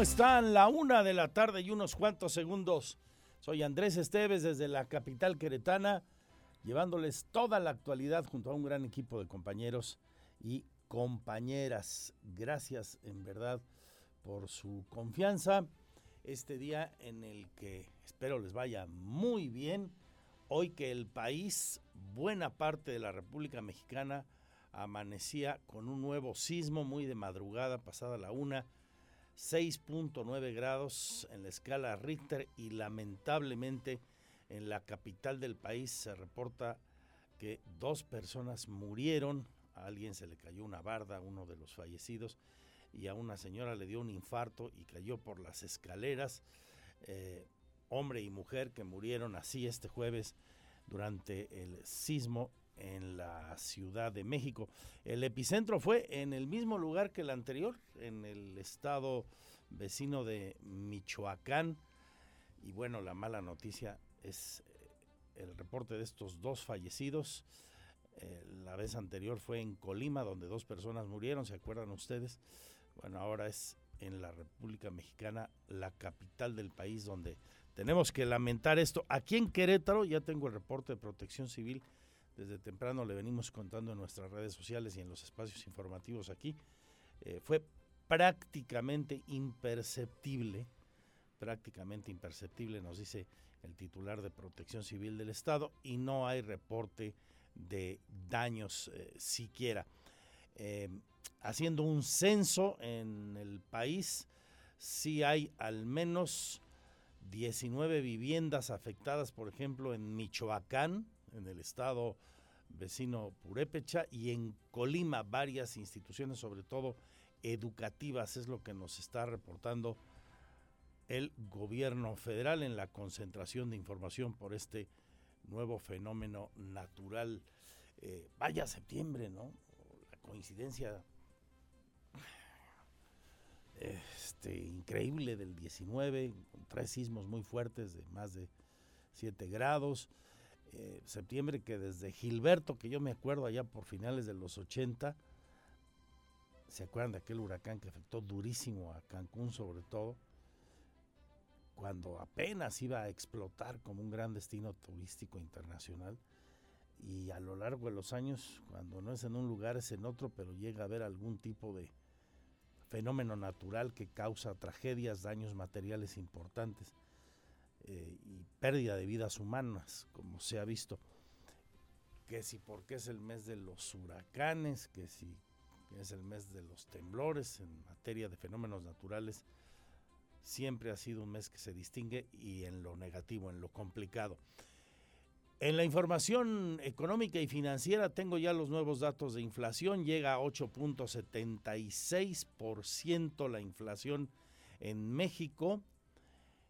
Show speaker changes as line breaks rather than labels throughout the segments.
¿Cómo están? La una de la tarde y unos cuantos segundos. Soy Andrés Esteves desde la capital queretana, llevándoles toda la actualidad junto a un gran equipo de compañeros y compañeras. Gracias en verdad por su confianza. Este día en el que espero les vaya muy bien. Hoy que el país, buena parte de la República Mexicana, amanecía con un nuevo sismo muy de madrugada, pasada la una 6.9 grados en la escala Richter y lamentablemente en la capital del país se reporta que dos personas murieron, a alguien se le cayó una barda, uno de los fallecidos, y a una señora le dio un infarto y cayó por las escaleras. Eh, hombre y mujer que murieron así este jueves durante el sismo en la Ciudad de México. El epicentro fue en el mismo lugar que el anterior, en el estado vecino de Michoacán. Y bueno, la mala noticia es eh, el reporte de estos dos fallecidos. Eh, la vez anterior fue en Colima, donde dos personas murieron, ¿se acuerdan ustedes? Bueno, ahora es en la República Mexicana, la capital del país, donde tenemos que lamentar esto. Aquí en Querétaro ya tengo el reporte de protección civil desde temprano le venimos contando en nuestras redes sociales y en los espacios informativos aquí, eh, fue prácticamente imperceptible, prácticamente imperceptible, nos dice el titular de Protección Civil del Estado, y no hay reporte de daños eh, siquiera. Eh, haciendo un censo en el país, sí hay al menos 19 viviendas afectadas, por ejemplo, en Michoacán, en el estado vecino Purépecha y en Colima varias instituciones, sobre todo educativas, es lo que nos está reportando el gobierno federal en la concentración de información por este nuevo fenómeno natural. Eh, vaya septiembre, ¿no? La coincidencia este, increíble del 19, con tres sismos muy fuertes de más de 7 grados. Eh, septiembre que desde Gilberto, que yo me acuerdo allá por finales de los 80, ¿se acuerdan de aquel huracán que afectó durísimo a Cancún sobre todo? Cuando apenas iba a explotar como un gran destino turístico internacional. Y a lo largo de los años, cuando no es en un lugar, es en otro, pero llega a haber algún tipo de fenómeno natural que causa tragedias, daños materiales importantes eh, y pérdida de vidas humanas, como se ha visto. Que si porque es el mes de los huracanes, que si es el mes de los temblores en materia de fenómenos naturales, siempre ha sido un mes que se distingue y en lo negativo, en lo complicado. En la información económica y financiera tengo ya los nuevos datos de inflación. Llega a 8.76% la inflación en México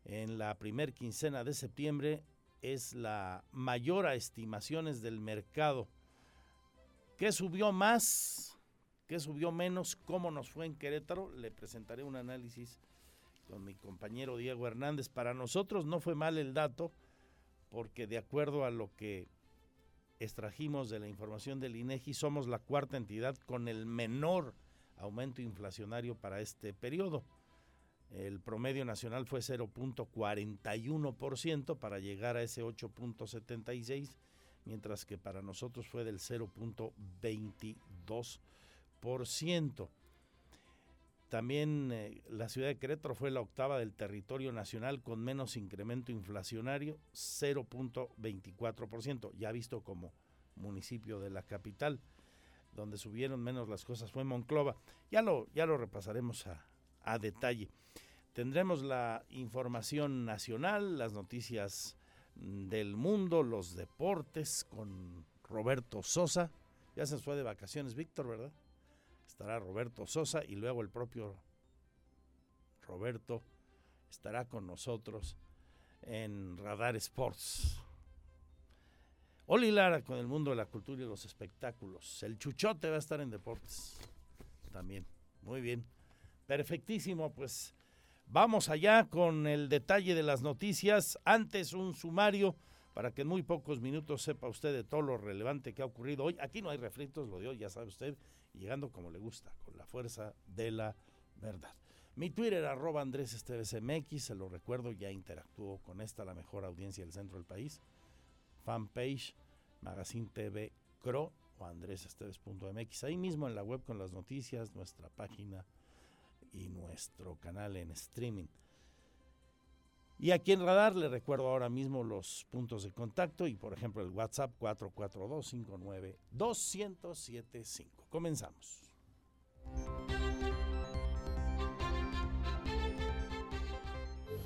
en la primer quincena de septiembre es la mayor a estimaciones del mercado. ¿Qué subió más? ¿Qué subió menos? ¿Cómo nos fue en Querétaro? Le presentaré un análisis con mi compañero Diego Hernández. Para nosotros no fue mal el dato, porque de acuerdo a lo que extrajimos de la información del INEGI, somos la cuarta entidad con el menor aumento inflacionario para este periodo. El promedio nacional fue 0.41% para llegar a ese 8.76%, mientras que para nosotros fue del 0.22%. También eh, la ciudad de Querétaro fue la octava del territorio nacional con menos incremento inflacionario, 0.24%, ya visto como municipio de la capital. donde subieron menos las cosas fue Monclova. Ya lo, ya lo repasaremos a, a detalle. Tendremos la información nacional, las noticias del mundo, los deportes con Roberto Sosa. Ya se fue de vacaciones Víctor, ¿verdad? Estará Roberto Sosa y luego el propio Roberto estará con nosotros en Radar Sports. Oli Lara con el mundo de la cultura y los espectáculos. El Chuchote va a estar en deportes también. Muy bien. Perfectísimo, pues vamos allá con el detalle de las noticias. Antes un sumario para que en muy pocos minutos sepa usted de todo lo relevante que ha ocurrido hoy. Aquí no hay refritos, lo de ya sabe usted, llegando como le gusta, con la fuerza de la verdad. Mi Twitter, arroba Andrés Esteves MX, se lo recuerdo, ya interactuó con esta, la mejor audiencia del centro del país. Fanpage, Magazine TV Cro o andresesteves.mx. Ahí mismo en la web con las noticias, nuestra página y nuestro canal en streaming. Y aquí en Radar le recuerdo ahora mismo los puntos de contacto y por ejemplo el WhatsApp 442-59-2075. Comenzamos.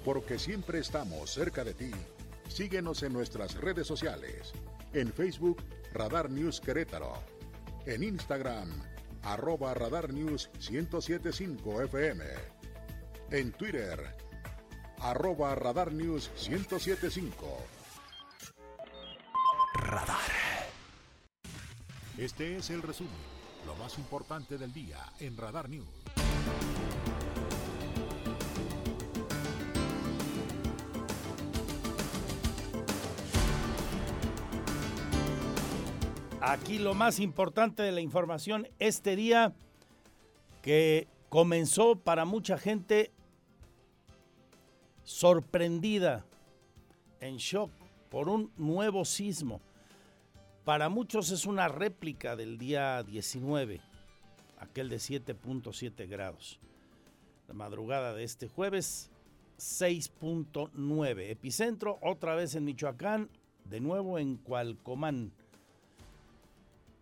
Porque siempre estamos cerca de ti. Síguenos en nuestras redes sociales. En Facebook, Radar News Querétaro. En Instagram, arroba Radar News 1075 FM. En Twitter, arroba Radar News 1075. Radar. Este es el resumen, lo más importante del día en Radar News.
Aquí lo más importante de la información este día que comenzó para mucha gente sorprendida, en shock por un nuevo sismo. Para muchos es una réplica del día 19, aquel de 7.7 grados. La madrugada de este jueves, 6.9. Epicentro otra vez en Michoacán, de nuevo en Cualcomán.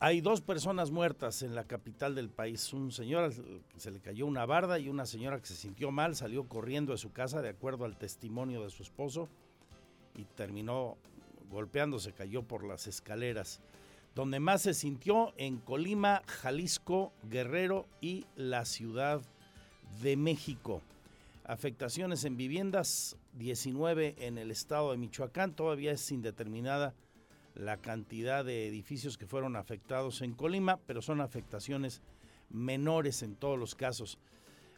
Hay dos personas muertas en la capital del país. Un señor se le cayó una barda y una señora que se sintió mal, salió corriendo de su casa de acuerdo al testimonio de su esposo y terminó golpeándose, cayó por las escaleras. Donde más se sintió en Colima, Jalisco, Guerrero y la Ciudad de México. Afectaciones en viviendas, 19 en el estado de Michoacán, todavía es indeterminada la cantidad de edificios que fueron afectados en Colima, pero son afectaciones menores en todos los casos.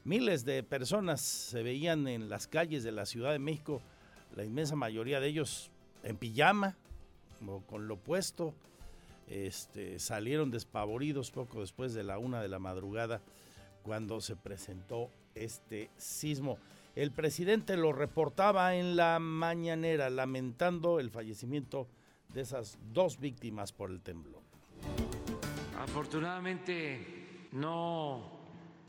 Miles de personas se veían en las calles de la Ciudad de México, la inmensa mayoría de ellos en pijama o con lo puesto. Este, salieron despavoridos poco después de la una de la madrugada cuando se presentó este sismo. El presidente lo reportaba en la mañanera lamentando el fallecimiento esas dos víctimas por el temblor.
Afortunadamente no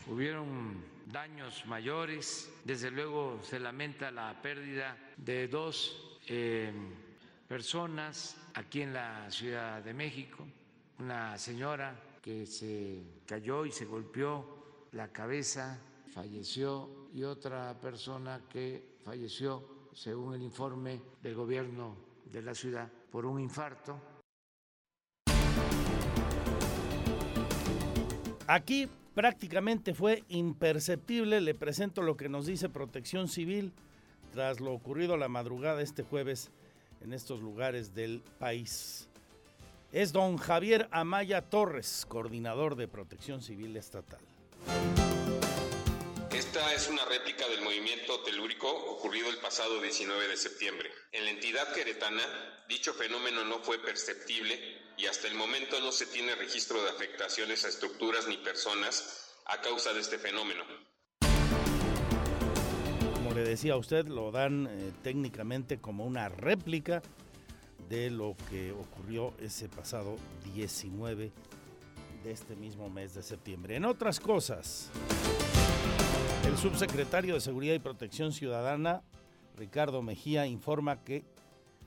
hubieron daños mayores. Desde luego se lamenta la pérdida de dos eh, personas aquí en la Ciudad de México. Una señora que se cayó y se golpeó la cabeza, falleció, y otra persona que falleció, según el informe del gobierno de la ciudad, por un infarto.
Aquí prácticamente fue imperceptible. Le presento lo que nos dice Protección Civil tras lo ocurrido la madrugada este jueves en estos lugares del país. Es don Javier Amaya Torres, coordinador de Protección Civil Estatal.
Es una réplica del movimiento telúrico ocurrido el pasado 19 de septiembre. En la entidad queretana, dicho fenómeno no fue perceptible y hasta el momento no se tiene registro de afectaciones a estructuras ni personas a causa de este fenómeno.
Como le decía a usted, lo dan eh, técnicamente como una réplica de lo que ocurrió ese pasado 19 de este mismo mes de septiembre. En otras cosas... El subsecretario de Seguridad y Protección Ciudadana, Ricardo Mejía, informa que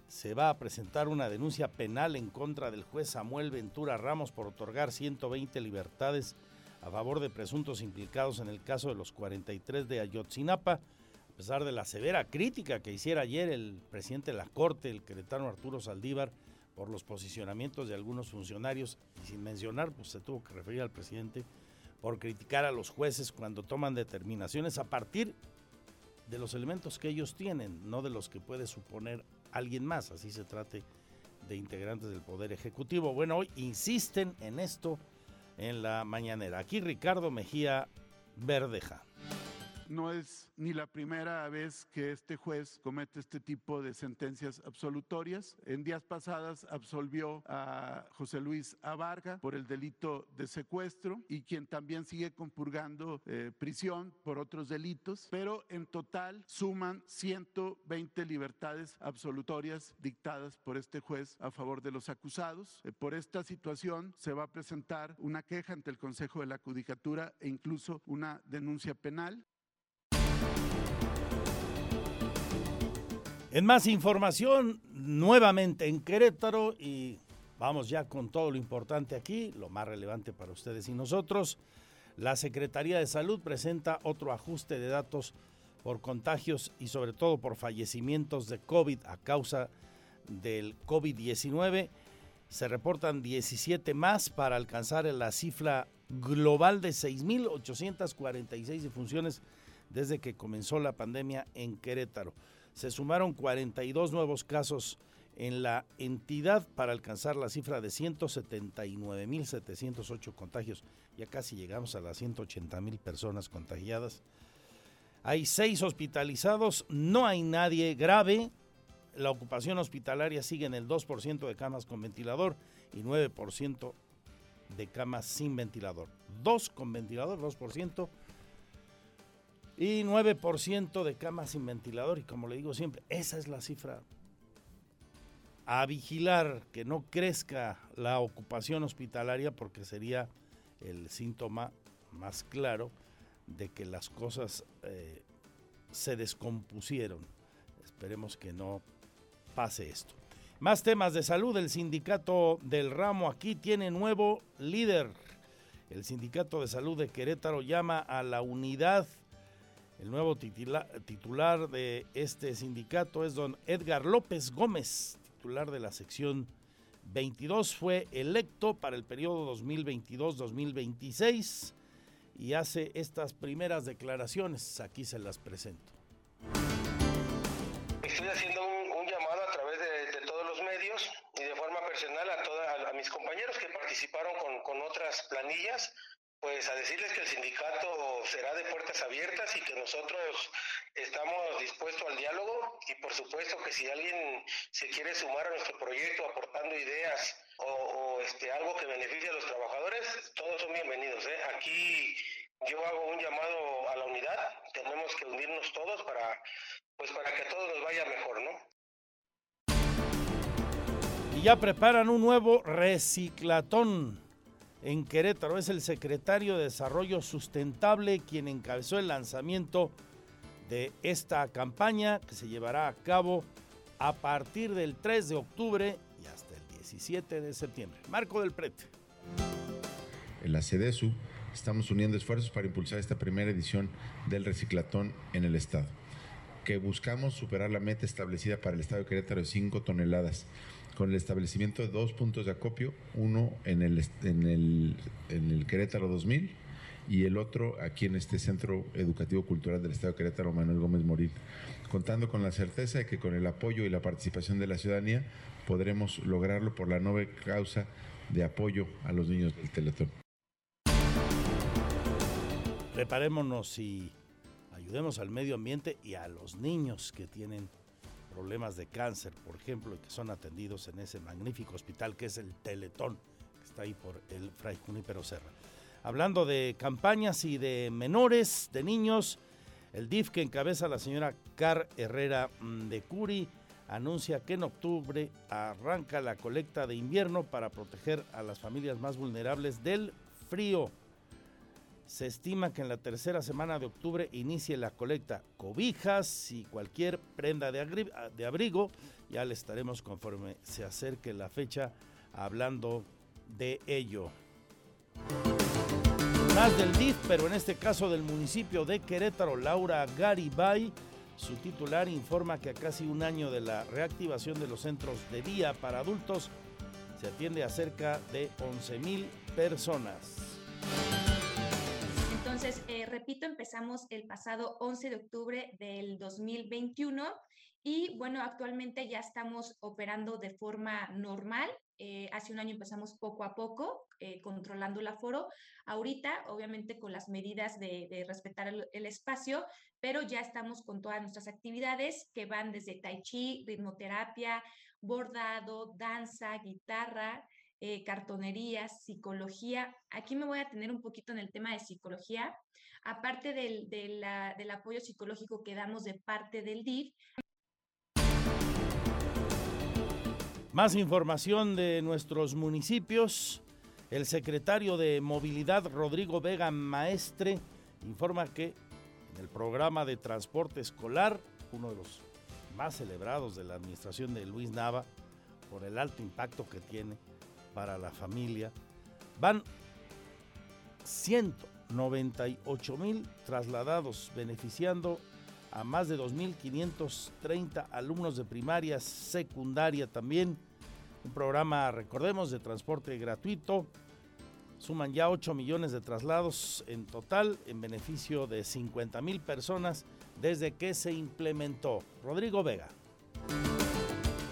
se va a presentar una denuncia penal en contra del juez Samuel Ventura Ramos por otorgar 120 libertades a favor de presuntos implicados en el caso de los 43 de Ayotzinapa, a pesar de la severa crítica que hiciera ayer el presidente de la Corte, el queretano Arturo Saldívar, por los posicionamientos de algunos funcionarios, y sin mencionar, pues se tuvo que referir al presidente, por criticar a los jueces cuando toman determinaciones a partir de los elementos que ellos tienen, no de los que puede suponer alguien más, así se trate de integrantes del Poder Ejecutivo. Bueno, hoy insisten en esto en la mañanera. Aquí Ricardo Mejía Verdeja
no es ni la primera vez que este juez comete este tipo de sentencias absolutorias. En días pasadas absolvió a José Luis Abarga por el delito de secuestro y quien también sigue compurgando eh, prisión por otros delitos, pero en total suman 120 libertades absolutorias dictadas por este juez a favor de los acusados. Eh, por esta situación se va a presentar una queja ante el Consejo de la Judicatura e incluso una denuncia penal.
En más información, nuevamente en Querétaro y vamos ya con todo lo importante aquí, lo más relevante para ustedes y nosotros. La Secretaría de Salud presenta otro ajuste de datos por contagios y sobre todo por fallecimientos de COVID a causa del COVID-19. Se reportan 17 más para alcanzar la cifra global de 6.846 defunciones desde que comenzó la pandemia en Querétaro se sumaron 42 nuevos casos en la entidad para alcanzar la cifra de 179.708 contagios. Ya casi llegamos a las 180.000 personas contagiadas. Hay seis hospitalizados, no hay nadie grave. La ocupación hospitalaria sigue en el 2% de camas con ventilador y 9% de camas sin ventilador. Dos con ventilador, 2% y 9% de camas sin ventilador. Y como le digo siempre, esa es la cifra. A vigilar que no crezca la ocupación hospitalaria porque sería el síntoma más claro de que las cosas eh, se descompusieron. Esperemos que no pase esto. Más temas de salud. El sindicato del ramo aquí tiene nuevo líder. El sindicato de salud de Querétaro llama a la unidad el nuevo titular de este sindicato es don Edgar López Gómez, titular de la sección 22. Fue electo para el periodo 2022-2026 y hace estas primeras declaraciones. Aquí se las presento.
Estoy haciendo un, llamado a través de, todos los medios y de forma personal a, toda, mis compañeros que participaron con otras planillas pues a decirles que el sindicato será de puertas abiertas y que nosotros estamos dispuestos al diálogo y por supuesto que si alguien se quiere sumar a nuestro proyecto aportando ideas o, este algo que beneficie a los trabajadores, todos son bienvenidos. ¿eh? Aquí yo hago un llamado a la unidad, tenemos que unirnos todos para pues para que todo nos vaya mejor, ¿no?
Y ya preparan un nuevo reciclatón en Querétaro. Es el secretario de Desarrollo Sustentable quien encabezó el lanzamiento de esta campaña que se llevará a cabo a partir del 3 de octubre y hasta el 17 de septiembre. Marco del Prete.
En la CEDESU estamos uniendo esfuerzos para impulsar esta primera edición del reciclatón en el Estado, que buscamos superar la meta establecida para el Estado de Querétaro de 5 toneladas con el establecimiento de dos puntos de acopio, uno en el, en el, en el Querétaro 2000 y el otro aquí en este Centro Educativo Cultural del Estado de Querétaro, Manuel Gómez Morín, contando con la certeza de que con el apoyo y la participación de la ciudadanía podremos lograrlo por la nueva causa de apoyo a los niños del Teletón.
Preparémonos y ayudemos al medio ambiente y a los niños que tienen problemas de cáncer, por ejemplo, y que son atendidos en ese magnífico hospital que es el Teletón, que está ahí por el Fray Junípero Serra. Hablando de campañas y de menores, de niños, el DIF que encabeza la señora Car Herrera mm, de Curi anuncia que en octubre arranca la colecta de invierno para proteger a las familias más vulnerables del frío. Se estima que en la tercera semana de octubre inicie la colecta cobijas y cualquier prenda de, abrigo Ya le estaremos conforme se acerque la fecha hablando de ello. Más del DIF, pero en este caso del municipio de Querétaro, Laura Garibay, su titular informa que a casi un año de la reactivación de los centros de día para adultos, se atiende a cerca de 11 mil personas.
Entonces, eh, repito, empezamos el pasado 11 de octubre del 2021 y bueno, actualmente ya estamos operando de forma normal. Eh, hace un año empezamos poco a poco, eh, controlando el aforo. Ahorita, obviamente, con las medidas de, respetar el, el, espacio, pero ya estamos con todas nuestras actividades que van desde tai chi, ritmoterapia, bordado, danza, guitarra, eh, cartonería, psicología. Aquí me voy a tener un poquito en el tema de psicología. Aparte del, del apoyo psicológico que damos de parte del DIF.
Más información de nuestros municipios. El secretario de Movilidad, Rodrigo Vega Maestre, informa que en el programa de transporte escolar, uno de los más celebrados de la administración de Luis Nava, por el alto impacto que tiene para la familia, van 198 mil trasladados, beneficiando a más de 2.530 alumnos de primaria, secundaria también. Un programa, recordemos, de transporte gratuito. Suman ya 8 millones de traslados en total en beneficio de 50 mil personas desde que se implementó. Rodrigo Vega.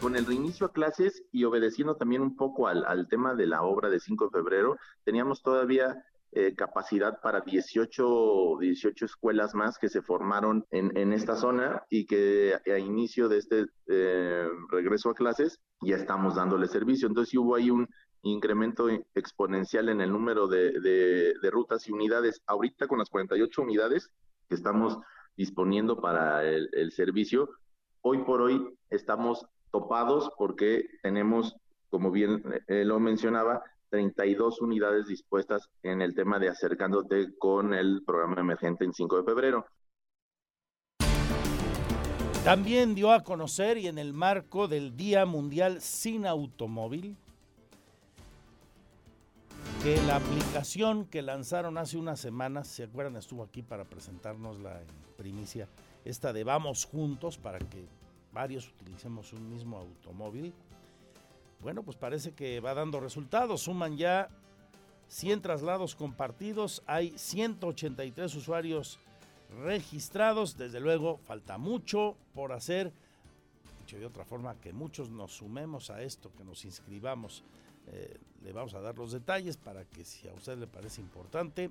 Con el reinicio a clases y obedeciendo también un poco al, tema de la obra de 5 de febrero, teníamos todavía eh, capacidad para 18, 18 escuelas más que se formaron en, esta zona y que a inicio de este eh, regreso a clases ya estamos dándole servicio. Entonces hubo ahí un incremento exponencial en el número de, de rutas y unidades. Ahorita con las 48 unidades que estamos disponiendo para el, servicio. Hoy por hoy estamos topados porque tenemos, como bien eh, lo mencionaba, 32 unidades dispuestas en el tema de acercándote con el programa emergente en 5 de febrero.
También dio a conocer y en el marco del Día Mundial sin Automóvil, que la aplicación que lanzaron hace unas semanas, ¿se acuerdan? Estuvo aquí para presentarnos la primicia, esta de Vamos Juntos para que varios utilicemos un mismo automóvil. Bueno, pues parece que va dando resultados. Suman ya 100 traslados compartidos, hay 183 usuarios registrados. Desde luego, falta mucho por hacer. Dicho de otra forma, que muchos nos sumemos a esto, que nos inscribamos. Eh, le vamos a dar los detalles para que si a usted le parece importante,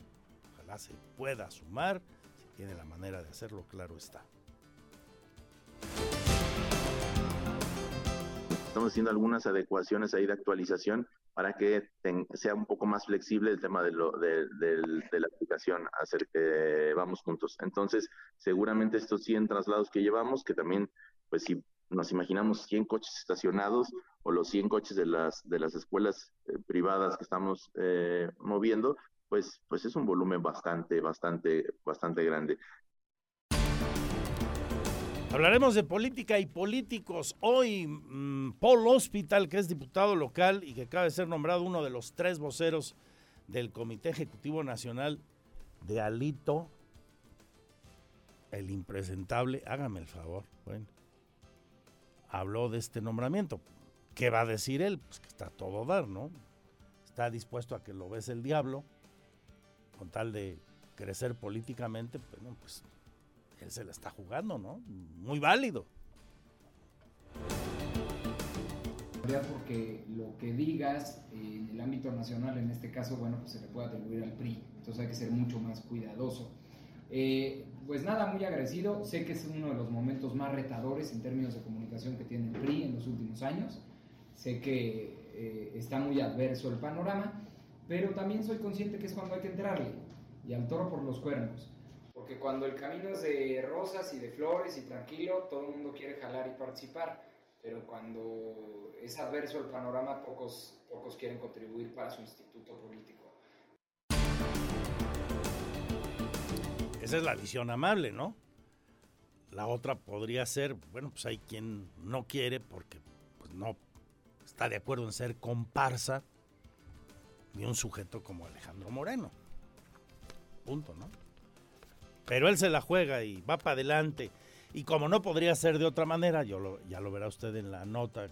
ojalá se pueda sumar tiene la manera de hacerlo, claro está.
Estamos haciendo algunas adecuaciones ahí de actualización para que sea un poco más flexible el tema de, lo, de, la aplicación, hacer vamos juntos. Entonces, seguramente estos 100 traslados que llevamos, que también, pues si nos imaginamos 100 coches estacionados o los 100 coches de las, de las escuelas eh, privadas que estamos eh, moviendo, pues, pues es un volumen bastante, bastante, bastante grande.
Hablaremos de política y políticos. Hoy, mm, Paul Hospital, que es diputado local y que acaba de ser nombrado uno de los tres voceros del Comité Ejecutivo Nacional de Alito, el impresentable, hágame el favor, bueno, habló de este nombramiento. ¿Qué va a decir él? Pues que está todo dar, ¿no? Está dispuesto a que lo ves el diablo con tal de crecer políticamente, bueno, pues él se la está jugando, ¿no? Muy válido.
Porque lo que digas en el ámbito nacional, en este caso, bueno, pues se le puede atribuir al PRI. Entonces hay que ser mucho más cuidadoso. Eh, pues nada, muy agradecido. Sé que es uno de los momentos más retadores en términos de comunicación que tiene el PRI en los últimos años. Sé que eh, está muy adverso el panorama pero también soy consciente que es cuando hay que entrarle y al toro por los cuernos. Porque cuando el camino es de rosas y de flores y tranquilo, todo el mundo quiere jalar y participar. Pero cuando es adverso el panorama, pocos, pocos quieren contribuir para su instituto político.
Esa es la visión amable, ¿no? La otra podría ser, bueno, pues hay quien no quiere porque pues, no está de acuerdo en ser comparsa de un sujeto como Alejandro Moreno. Punto, ¿no? Pero él se la juega y va para adelante. Y como no podría ser de otra manera, yo ya lo verá usted en la nota eh,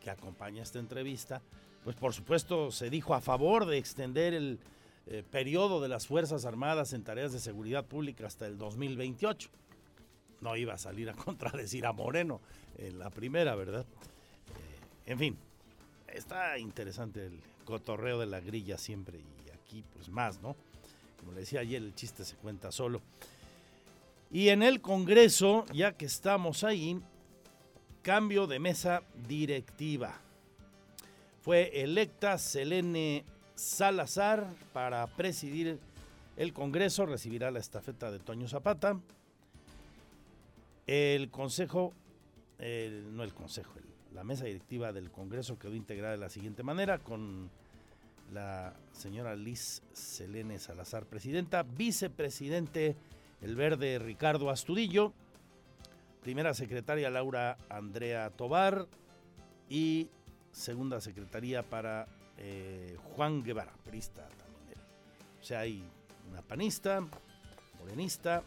que acompaña esta entrevista, pues por supuesto se dijo a favor de extender el eh, periodo de las Fuerzas Armadas en tareas de seguridad pública hasta el 2028. No iba a salir a contradecir a Moreno en la primera, ¿verdad? Eh, en fin, está interesante el cotorreo de la grilla siempre y aquí pues más, ¿no? Como le decía ayer, el chiste se cuenta solo. Y en el Congreso, ya que estamos ahí, cambio de mesa directiva. Fue electa Selene Salazar para presidir el Congreso, recibirá la estafeta de Toño Zapata. El Consejo, no el Consejo, la mesa directiva del Congreso quedó integrada de la siguiente manera, con la señora Liz Selene Salazar, presidenta, vicepresidente El Verde Ricardo Astudillo, primera secretaria Laura Andrea Tobar y segunda secretaría para eh, Juan Guevara, prista también. O sea, hay una panista, morenista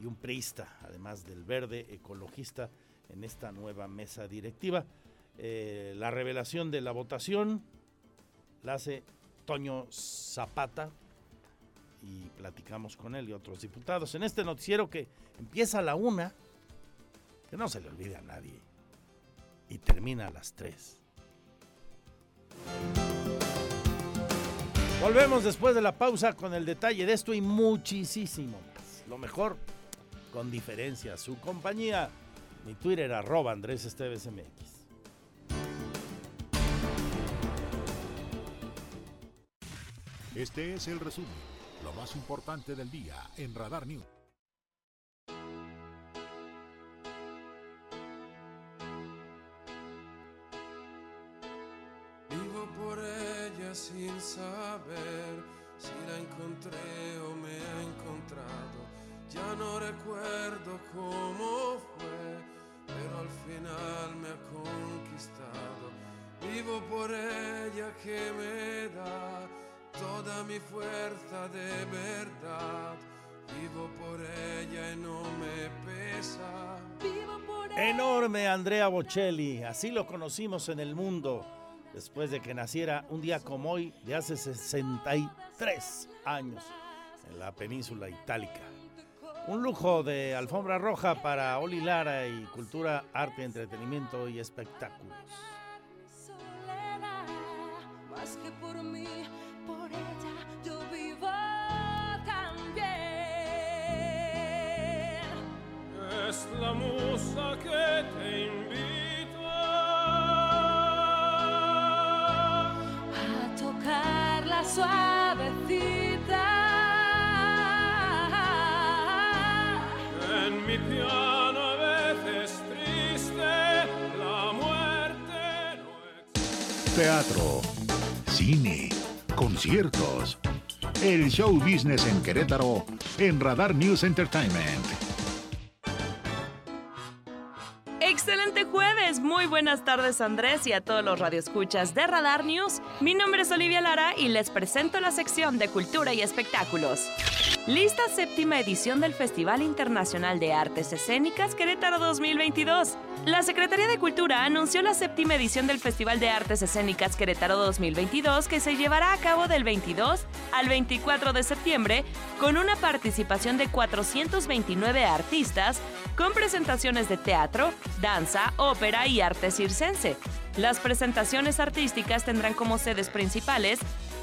y un priista, además del verde ecologista en esta nueva mesa directiva. Eh, la revelación de la votación la hace Toño Zapata y platicamos con él y otros diputados en este noticiero que empieza a la una, que no se le olvide a nadie, y termina a las tres. Volvemos después de la pausa con el detalle de esto y muchísimo más. Lo mejor, con diferencia, su compañía. Mi Twitter arroba Andrés Esteves MX.
Este es el resumen, lo más importante del día en Radar News.
Vivo por ella sin saber si la encontré o me ha encontrado. Ya no recuerdo cómo fue, pero al final me ha conquistado. Vivo por ella que me da toda mi fuerza de verdad. Vivo por ella y no me pesa.
Vivo por
Enorme Andrea Bocelli, así lo conocimos en el mundo después de que naciera un día como hoy de hace 63 años en la península itálica. Un lujo de alfombra roja para Oli Lara y cultura, arte, entretenimiento y espectáculos.
Es la musa que te invita
A tocar la suavecita.
en mi piano a veces triste. La muerte no
Teatro, cine, conciertos. El show business en Querétaro en Radar News Entertainment.
Muy buenas tardes Andrés y a todos los radioescuchas de Radar News. Mi nombre es Olivia Lara y les presento la sección de Cultura y Espectáculos. Lista séptima edición del Festival Internacional de Artes Escénicas Querétaro 2022. La Secretaría de Cultura anunció la séptima edición del Festival de Artes Escénicas Querétaro 2022 que se llevará a cabo del 22 al 24 de septiembre con una participación de 429 artistas con presentaciones de teatro, danza, ópera y arte circense. Las presentaciones artísticas tendrán como sedes principales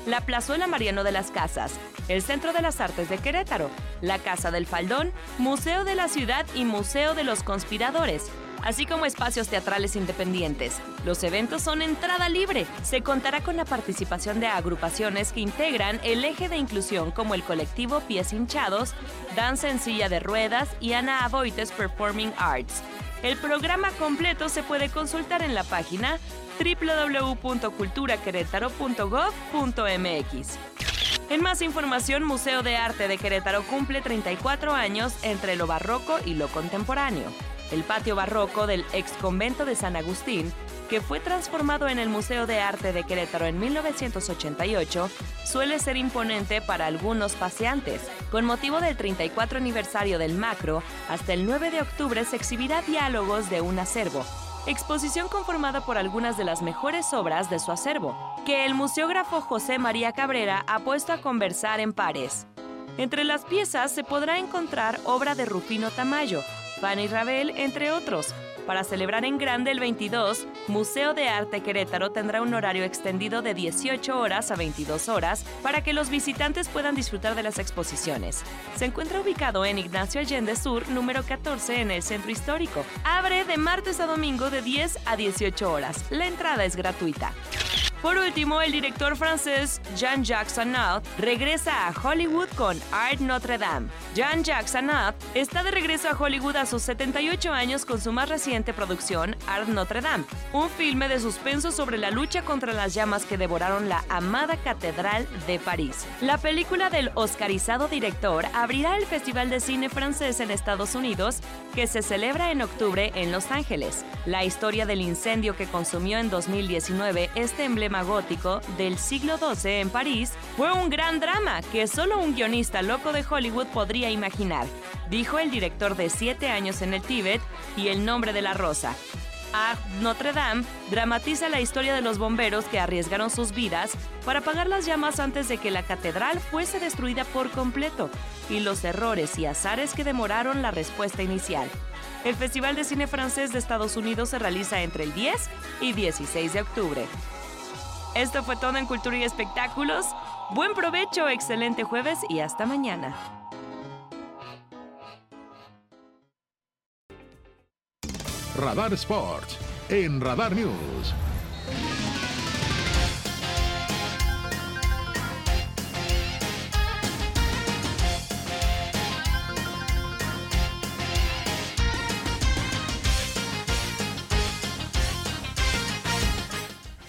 la Plazuela Mariano de las Casas, el Centro de las Artes de Querétaro, la Casa del Faldón, Museo de la Ciudad y Museo de los Conspiradores, así como espacios teatrales independientes. Los eventos son entrada libre. Se contará con la participación de agrupaciones que integran el eje de inclusión como el colectivo Pies Hinchados, Danza en Silla de Ruedas y Ana Aboites Performing Arts. El programa completo se puede consultar en la página www.culturaquerétaro.gov.mx. En más información, Museo de Arte de Querétaro cumple 34 años entre lo barroco y lo contemporáneo. El patio barroco del ex convento de San Agustín, que fue transformado en el Museo de Arte de Querétaro en 1988, suele ser imponente para algunos paseantes. Con motivo del 34 aniversario del Macro, hasta el 9 de octubre se exhibirá Diálogos de un acervo, exposición conformada por algunas de las mejores obras de su acervo, que el museógrafo José María Cabrera ha puesto a conversar en pares. Entre las piezas se podrá encontrar obra de Rufino Tamayo, Fanny Rabel, entre otros. Para celebrar en grande el 22, Museo de Arte Querétaro tendrá un horario extendido de 18 horas a 22 horas para que los visitantes puedan disfrutar de las exposiciones. Se encuentra ubicado en Ignacio Allende Sur, número 14, en el centro histórico. Abre de martes a domingo de 10 a 18 horas. La entrada es gratuita. Por último, el director francés Jean-Jacques Annaud regresa a Hollywood con Art Notre Dame. Jean-Jacques Annaud está de regreso a Hollywood a sus 78 años con su más reciente producción, Art Notre Dame, un filme de suspenso sobre la lucha contra las llamas que devoraron la amada Catedral de París. La película del oscarizado director abrirá el Festival de Cine Francés en Estados Unidos, que se celebra en octubre en Los Ángeles. La historia del incendio que consumió en 2019 este emblema gótico del siglo XII en París fue un gran drama que solo un guionista loco de Hollywood podría imaginar, dijo el director de siete años en el Tíbet y El nombre de la rosa. Art Notre Dame dramatiza la historia de los bomberos que arriesgaron sus vidas para apagar las llamas antes de que la catedral fuese destruida por completo y los errores y azares que demoraron la respuesta inicial. El Festival de Cine Francés de Estados Unidos se realiza entre el 10 y 16 de octubre. Esto fue todo en Cultura y Espectáculos. Buen provecho, excelente jueves y hasta mañana.
Radar Sports en Radar News.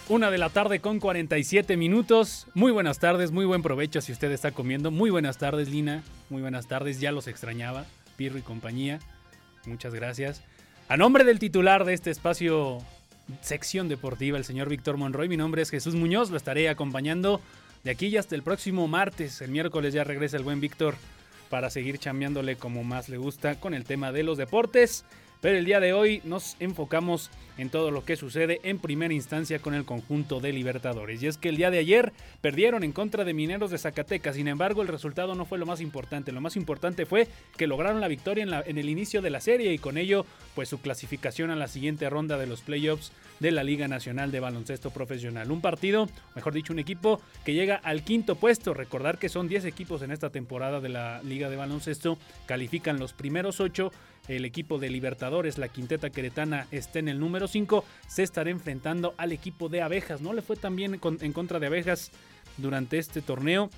Una de la tarde con 47 minutos. Muy buenas tardes, muy buen provecho si usted está comiendo. Muy buenas tardes, Lina. Muy buenas tardes, ya los extrañaba. Pirro y compañía. Muchas gracias. A nombre del titular de este espacio, sección deportiva, el señor Víctor Monroy, mi nombre es Jesús Muñoz. Lo estaré acompañando de aquí y hasta el próximo martes. El miércoles ya regresa el buen Víctor para seguir chambeándole como más le gusta con el tema de los deportes. Pero el día de hoy nos enfocamos en todo lo que sucede en primera instancia con el conjunto de Libertadores. Y es que el día de ayer perdieron en contra de Mineros de Zacatecas. Sin embargo, el resultado no fue lo más importante. Lo más importante fue que lograron la victoria en, la, en el inicio de la serie y con ello, pues su clasificación a la siguiente ronda de los playoffs de la Liga Nacional de Baloncesto Profesional. Un partido, mejor dicho, un equipo que llega al quinto puesto. Recordar que son 10 equipos en esta temporada de la Liga de Baloncesto. Califican los primeros 8 el equipo de Libertadores, la quinteta queretana, está en el número 5, se estará enfrentando al equipo de Abejas. No le fue tan bien en contra de Abejas durante este torneo.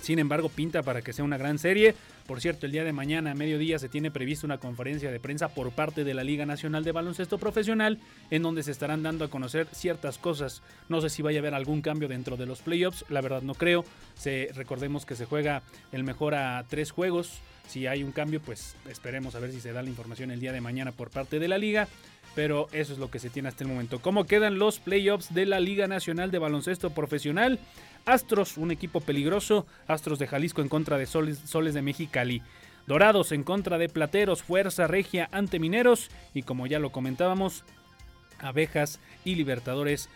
Sin embargo, pinta para que sea una gran serie. Por cierto, el día de mañana a mediodía se tiene prevista una conferencia de prensa por parte de la Liga Nacional de Baloncesto Profesional en donde se estarán dando a conocer ciertas cosas. No sé si vaya a haber algún cambio dentro de los playoffs, la verdad no creo. Se, recordemos que se juega el mejor a tres juegos. Si hay un cambio, pues esperemos a ver si se da la información el día de mañana por parte de la liga. Pero eso es lo que se tiene hasta el momento. ¿Cómo quedan los playoffs de la Liga Nacional de Baloncesto Profesional? Astros, un equipo peligroso. Astros de Jalisco en contra de Soles, de Mexicali. Dorados en contra de Plateros, Fuerza Regia ante Mineros. Y como ya lo comentábamos, Abejas y Libertadores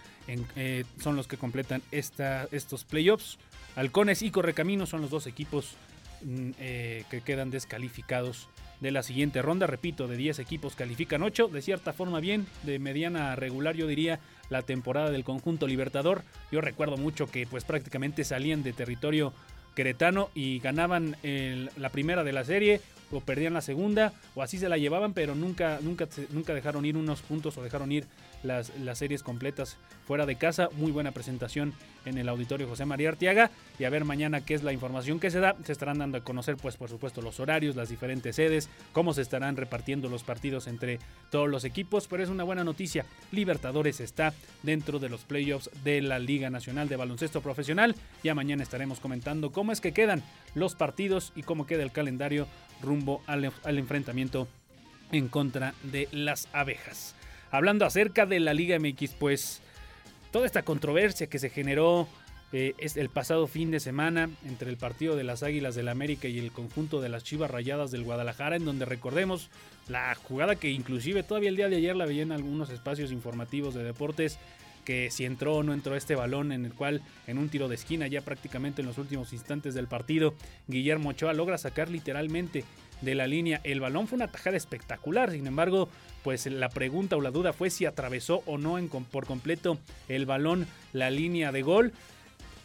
eh, son los que completan esta, estos playoffs. Halcones y Correcaminos son los dos equipos mm, eh, que quedan descalificados de la siguiente ronda. Repito, de 10 equipos califican 8. De cierta forma bien, de mediana a regular yo diría la temporada del conjunto Libertador. Yo recuerdo mucho que pues prácticamente salían de territorio queretano y ganaban el- la primera de la serie. O perdían la segunda o así se la llevaban, pero nunca, nunca, nunca dejaron ir unos puntos o dejaron ir las, las series completas fuera de casa. Muy buena presentación en el auditorio José María Artiaga y a ver mañana qué es la información que se da. Se estarán dando a conocer pues por supuesto los horarios, las diferentes sedes, cómo se estarán repartiendo los partidos entre todos los equipos, pero es una buena noticia. Libertadores está dentro de los playoffs de la Liga Nacional de Baloncesto Profesional. Ya mañana estaremos comentando cómo es que quedan los partidos y cómo queda el calendario rumbo al, al enfrentamiento en contra de las abejas. Hablando acerca de la Liga MX, pues toda esta controversia que se generó eh, es el pasado fin de semana entre el partido de las Águilas del América y el conjunto de las Chivas Rayadas del Guadalajara, en donde recordemos la jugada que inclusive todavía el día de ayer la veía en algunos espacios informativos de deportes, que si entró o no entró este balón en el cual en un tiro de esquina ya prácticamente en los últimos instantes del partido Guillermo Ochoa logra sacar literalmente de la línea el balón. Fue una tajada espectacular sin embargo pues la pregunta o la duda fue si atravesó o no en, por completo el balón la línea de gol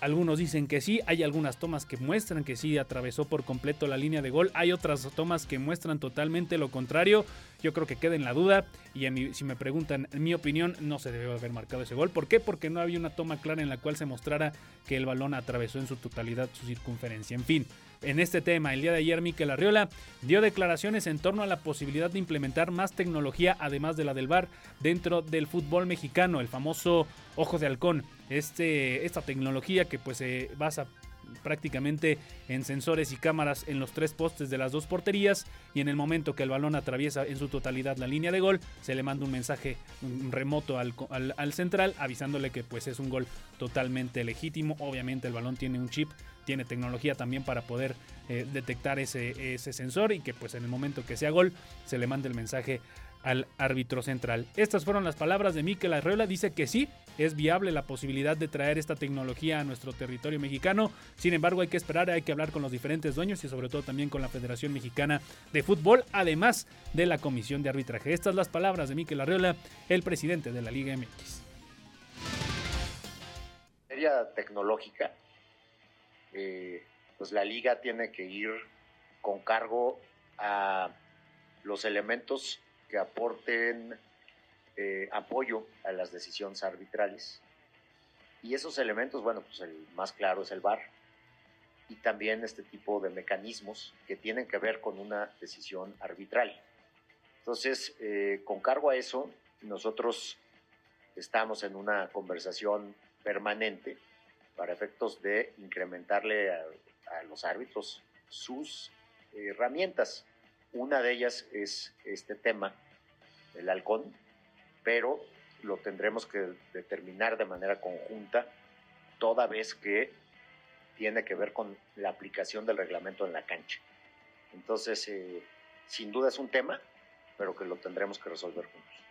algunos dicen que sí, hay algunas tomas que muestran que sí atravesó por completo la línea de gol, hay otras tomas que muestran totalmente lo contrario. Yo creo que queda en la duda y si me preguntan, en mi opinión, no se debe haber marcado ese gol. ¿Por qué? Porque no había una toma clara en la cual se mostrara que el balón atravesó en su totalidad su circunferencia. En fin, en este tema. El día de ayer Miquel Arriola dio declaraciones en torno a la posibilidad de implementar más tecnología además de la del VAR dentro del fútbol mexicano, el famoso ojo de halcón. Este, esta tecnología que pues se basa prácticamente en sensores y cámaras en los tres postes de las dos porterías y en el momento que el balón atraviesa en su totalidad la línea de gol se le manda un mensaje remoto al, al, central avisándole que pues es un gol totalmente legítimo obviamente el balón tiene un chip tiene tecnología también para poder eh, detectar ese, ese sensor y que pues en el momento que sea gol se le mande el mensaje al árbitro central. Estas fueron las palabras de Miquel Arreola. Dice que sí, es viable la posibilidad de traer esta tecnología a nuestro territorio mexicano. Sin embargo, hay que esperar, hay que hablar con los diferentes dueños y sobre todo también con la Federación Mexicana de Fútbol, además de la Comisión de Arbitraje. Estas las palabras de Miquel Arreola, el presidente de la Liga MX.
Sería tecnológica eh, pues la liga tiene que ir con cargo a los elementos que aporten eh, apoyo a las decisiones arbitrales. Y esos elementos, bueno, pues el más claro es el VAR y también este tipo de mecanismos que tienen que ver con una decisión arbitral. Entonces, eh, con cargo a eso, nosotros estamos en una conversación permanente para efectos de incrementarle a, los árbitros sus herramientas. Una de ellas es este tema, el halcón, pero lo tendremos que determinar de manera conjunta toda vez que tiene que ver con la aplicación del reglamento en la cancha. Entonces, eh, sin duda es un tema, pero que lo tendremos que resolver juntos.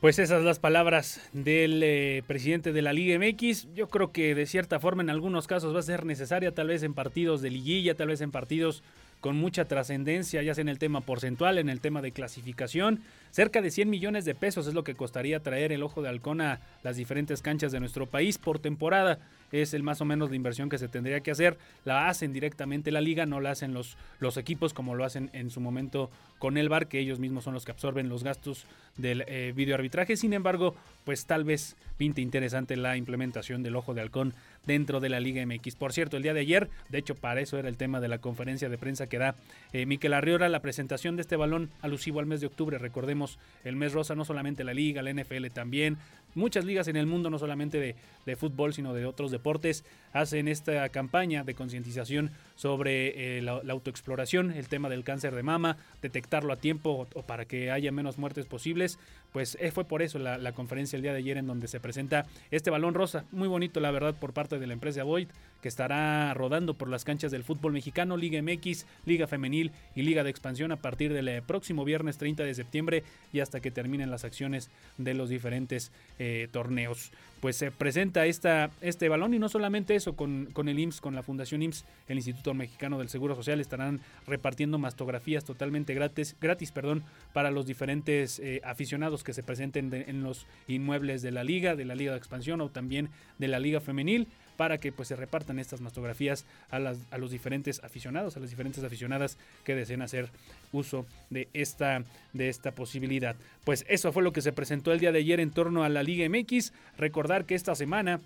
Pues esas las palabras del eh, presidente de la Liga MX. Yo creo que de cierta forma en algunos casos va a ser necesaria, tal vez en partidos de liguilla, tal vez en partidos con mucha trascendencia, ya sea en el tema porcentual, en el tema de clasificación. Cerca de 100 millones de pesos es lo que costaría traer el ojo de halcón a las diferentes canchas de nuestro país por temporada es el más o menos la inversión que se tendría que hacer. La hacen directamente la liga, no la hacen los, los equipos como lo hacen en su momento con el VAR, que ellos mismos son los que absorben los gastos del eh, videoarbitraje. Sin embargo, pues tal vez pinte interesante la implementación del ojo de halcón dentro de la Liga MX. Por cierto, el día de ayer, de hecho para eso era el tema de la conferencia de prensa que da eh, Miquel Arriola, la presentación de este balón alusivo al mes de octubre. Recordemos, el mes rosa, no solamente la Liga, la NFL también, muchas ligas en el mundo, no solamente de, de fútbol, sino de otros deportes, hacen esta campaña de concientización sobre eh, la, autoexploración, el tema del cáncer de mama, detectarlo a tiempo o, para que haya menos muertes posibles. Pues eh, fue por eso la, conferencia el día de ayer en donde se presenta este balón rosa, muy bonito la verdad por parte de la empresa Void, que estará rodando por las canchas del fútbol mexicano, Liga MX, Liga Femenil y Liga de Expansión a partir del eh, próximo viernes 30 de septiembre y hasta que terminen las acciones de los diferentes torneos. pues se presenta esta, este balón y no solamente eso, con, con el IMSS, con la Fundación IMSS, el Instituto Mexicano del Seguro Social estarán repartiendo mastografías totalmente gratis, gratis perdón, para los diferentes eh, aficionados que se presenten en los inmuebles de la liga, de la liga de expansión o también de la liga femenil para que pues se repartan estas mastografías a, las, a los diferentes aficionados, a las diferentes aficionadas que deseen hacer uso de esta, de esta posibilidad. Pues eso fue lo que se presentó el día de ayer en torno a la Liga MX. Recordar que esta semana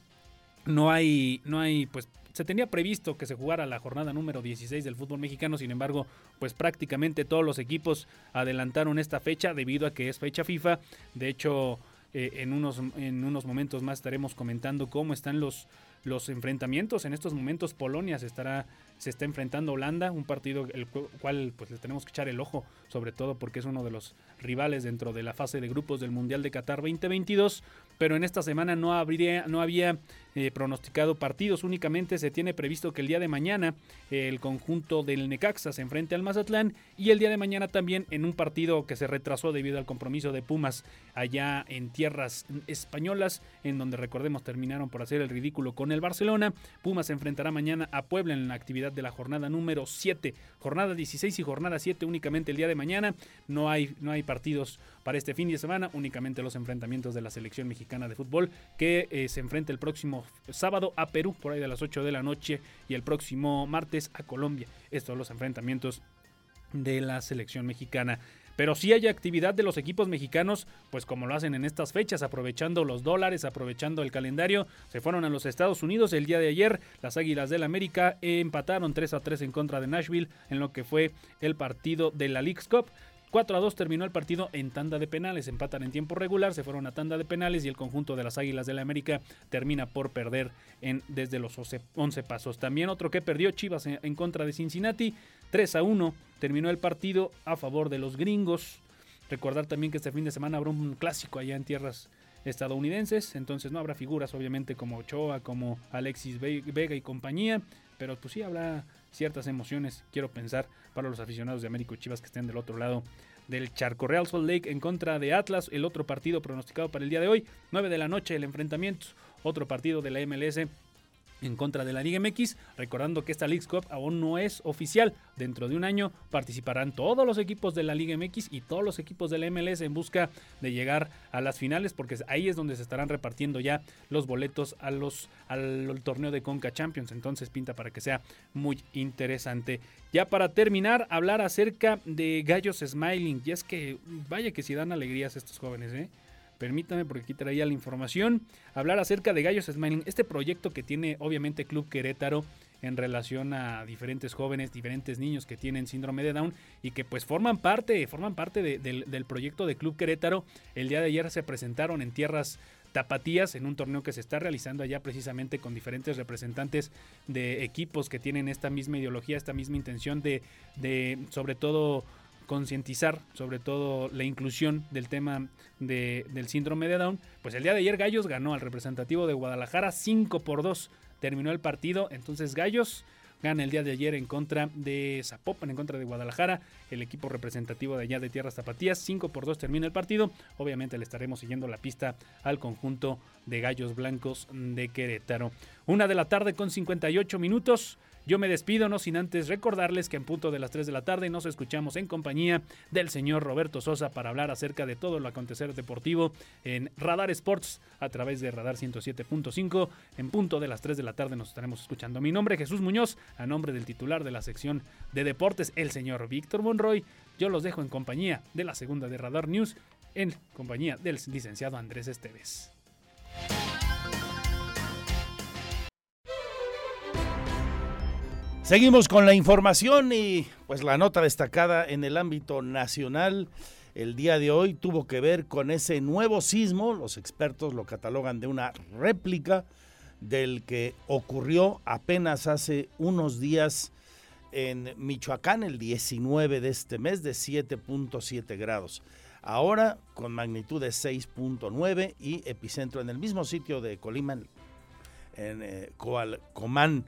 no hay, no hay, pues se tenía previsto que se jugara la jornada número 16 del fútbol mexicano, sin embargo, pues prácticamente todos los equipos adelantaron esta fecha debido a que es fecha FIFA. De hecho, eh, en, unos, en unos momentos más estaremos comentando cómo están los, los enfrentamientos. En estos momentos Polonia se estará se está enfrentando a Holanda, un partido el cu- cual pues le tenemos que echar el ojo, sobre todo porque es uno de los rivales dentro de la fase de grupos del Mundial de Qatar 2022, pero en esta semana no habría no había eh, pronosticado partidos, únicamente se tiene previsto que el día de mañana el conjunto del Necaxa se enfrente al Mazatlán y el día de mañana también en un partido que se retrasó debido al compromiso de Pumas allá en tierras españolas, en donde recordemos terminaron por hacer el ridículo con el Barcelona. Pumas se enfrentará mañana a Puebla en la actividad de la jornada número 7, jornada 16 y jornada 7 únicamente el día de mañana. No hay, no hay partidos para este fin de semana, únicamente los enfrentamientos de la selección mexicana de fútbol que eh, se enfrenta el próximo sábado a Perú por ahí de las 8 de la noche y el próximo martes a Colombia. Estos los enfrentamientos de la selección mexicana. Pero sí hay actividad de los equipos mexicanos, pues como lo hacen en estas fechas, aprovechando los dólares, aprovechando el calendario. Se fueron a los Estados Unidos el día de ayer. Las Águilas del América empataron 3 a 3 en contra de Nashville en lo que fue el partido de la League's Cup. 4 a 2 terminó el partido en tanda de penales, empatan en tiempo regular, se fueron a tanda de penales y el conjunto de las Águilas del la América termina por perder en, desde los 11 11 pasos. También otro que perdió Chivas en, en contra de Cincinnati, 3 a 1 terminó el partido a favor de los gringos. Recordar también que este fin de semana habrá un clásico allá en tierras estadounidenses, entonces no habrá figuras obviamente como Ochoa, como Alexis Ve- Vega y compañía, pero pues sí habrá ciertas emociones, quiero pensar, para los aficionados de Américo Chivas que estén del otro lado del charco. Real Salt Lake en contra de Atlas, el otro partido pronosticado para el día de hoy, 9 de la noche el enfrentamiento, otro partido de la MLS en contra de la Liga MX, recordando que esta League Cup aún no es oficial. Dentro de un año participarán todos los equipos de la Liga MX y todos los equipos de la MLS en busca de llegar a las finales, porque ahí es donde se estarán repartiendo ya los boletos al, al torneo de Conca Champions. Entonces pinta para que sea muy interesante. Ya para terminar, hablar acerca de Gallos Smiling. Y es que vaya que si dan alegrías estos jóvenes, ¿eh? Permítame, porque aquí traía la información, hablar acerca de Gallos Smiling, este proyecto que tiene obviamente Club Querétaro en relación a diferentes jóvenes, diferentes niños que tienen síndrome de Down y que pues forman parte, forman parte de- del, del proyecto de Club Querétaro. El día de ayer se presentaron en tierras tapatías en un torneo que se está realizando allá precisamente con diferentes representantes de equipos que tienen esta misma ideología, esta misma intención de, de sobre todo concientizar sobre todo la inclusión del tema de- del síndrome de Down, pues el día de ayer Gallos ganó al representativo de Guadalajara 5 por 2. Terminó el partido, entonces Gallos gana el día de ayer en contra de Zapopan, en contra de Guadalajara, el equipo representativo de allá de Tierras Tapatías, 5 por 2 termina el partido. Obviamente le estaremos siguiendo la pista al conjunto de Gallos Blancos de Querétaro. Una de la tarde con 58 minutos. Yo me despido, no sin antes recordarles que en punto de las 3 de la tarde nos escuchamos en compañía del señor Roberto Sosa para hablar acerca de todo lo acontecer deportivo en Radar Sports a través de Radar 107.5. En punto de las 3 de la tarde nos estaremos escuchando. Mi nombre es Jesús Muñoz, a nombre del titular de la sección de deportes, el señor Víctor Monroy. Yo los dejo en compañía de la segunda de Radar News, en compañía del licenciado Andrés Esteves.
Seguimos con la información y pues la nota destacada en el ámbito nacional el día de hoy tuvo que ver con ese nuevo sismo, los expertos lo catalogan de una réplica del que ocurrió apenas hace unos días en Michoacán el 19 de este mes de 7.7 grados. Ahora con magnitud de 6.9 y epicentro en el mismo sitio de Colima, en, eh, Coal- Comán.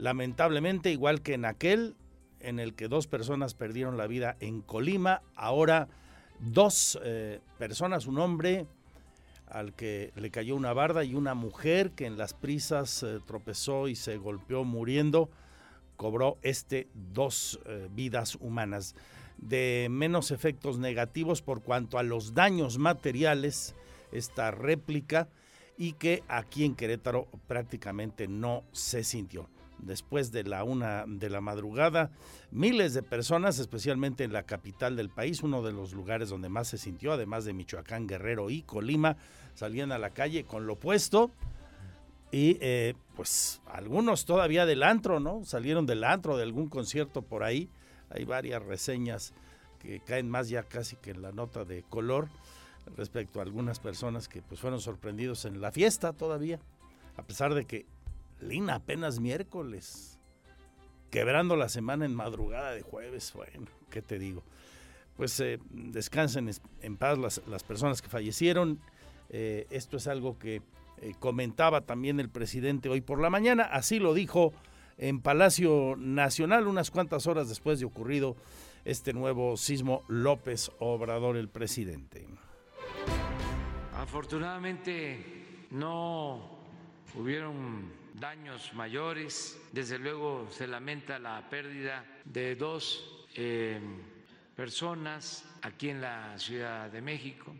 Lamentablemente, igual que en aquel en el que dos personas perdieron la vida en Colima, ahora dos eh, personas, un hombre al que le cayó una barda y una mujer que en las prisas eh, tropezó y se golpeó muriendo, cobró este dos eh, vidas humanas de menos efectos negativos por cuanto a los daños materiales, esta réplica, y que aquí en Querétaro prácticamente no se sintió. Después de la una de la madrugada, miles de personas, especialmente en la capital del país, uno de los lugares donde más se sintió, además de Michoacán, Guerrero y Colima, salían a la calle con lo puesto. Y eh, pues algunos todavía del antro, ¿no? Salieron del antro de algún concierto por ahí. Hay varias reseñas que caen más ya casi que en la nota de color respecto a algunas personas que pues fueron sorprendidos en la fiesta todavía, a pesar de que Lina apenas miércoles, quebrando la semana en madrugada de jueves, bueno, ¿qué te digo? Pues eh, descansen en paz las, personas que fallecieron. Eh, esto es algo que eh, comentaba también el presidente hoy por la mañana, así lo dijo en Palacio Nacional unas cuantas horas después de ocurrido este nuevo sismo López Obrador, el presidente.
Afortunadamente no hubieron daños mayores. Desde luego se lamenta la pérdida de dos eh, personas aquí en la Ciudad de México.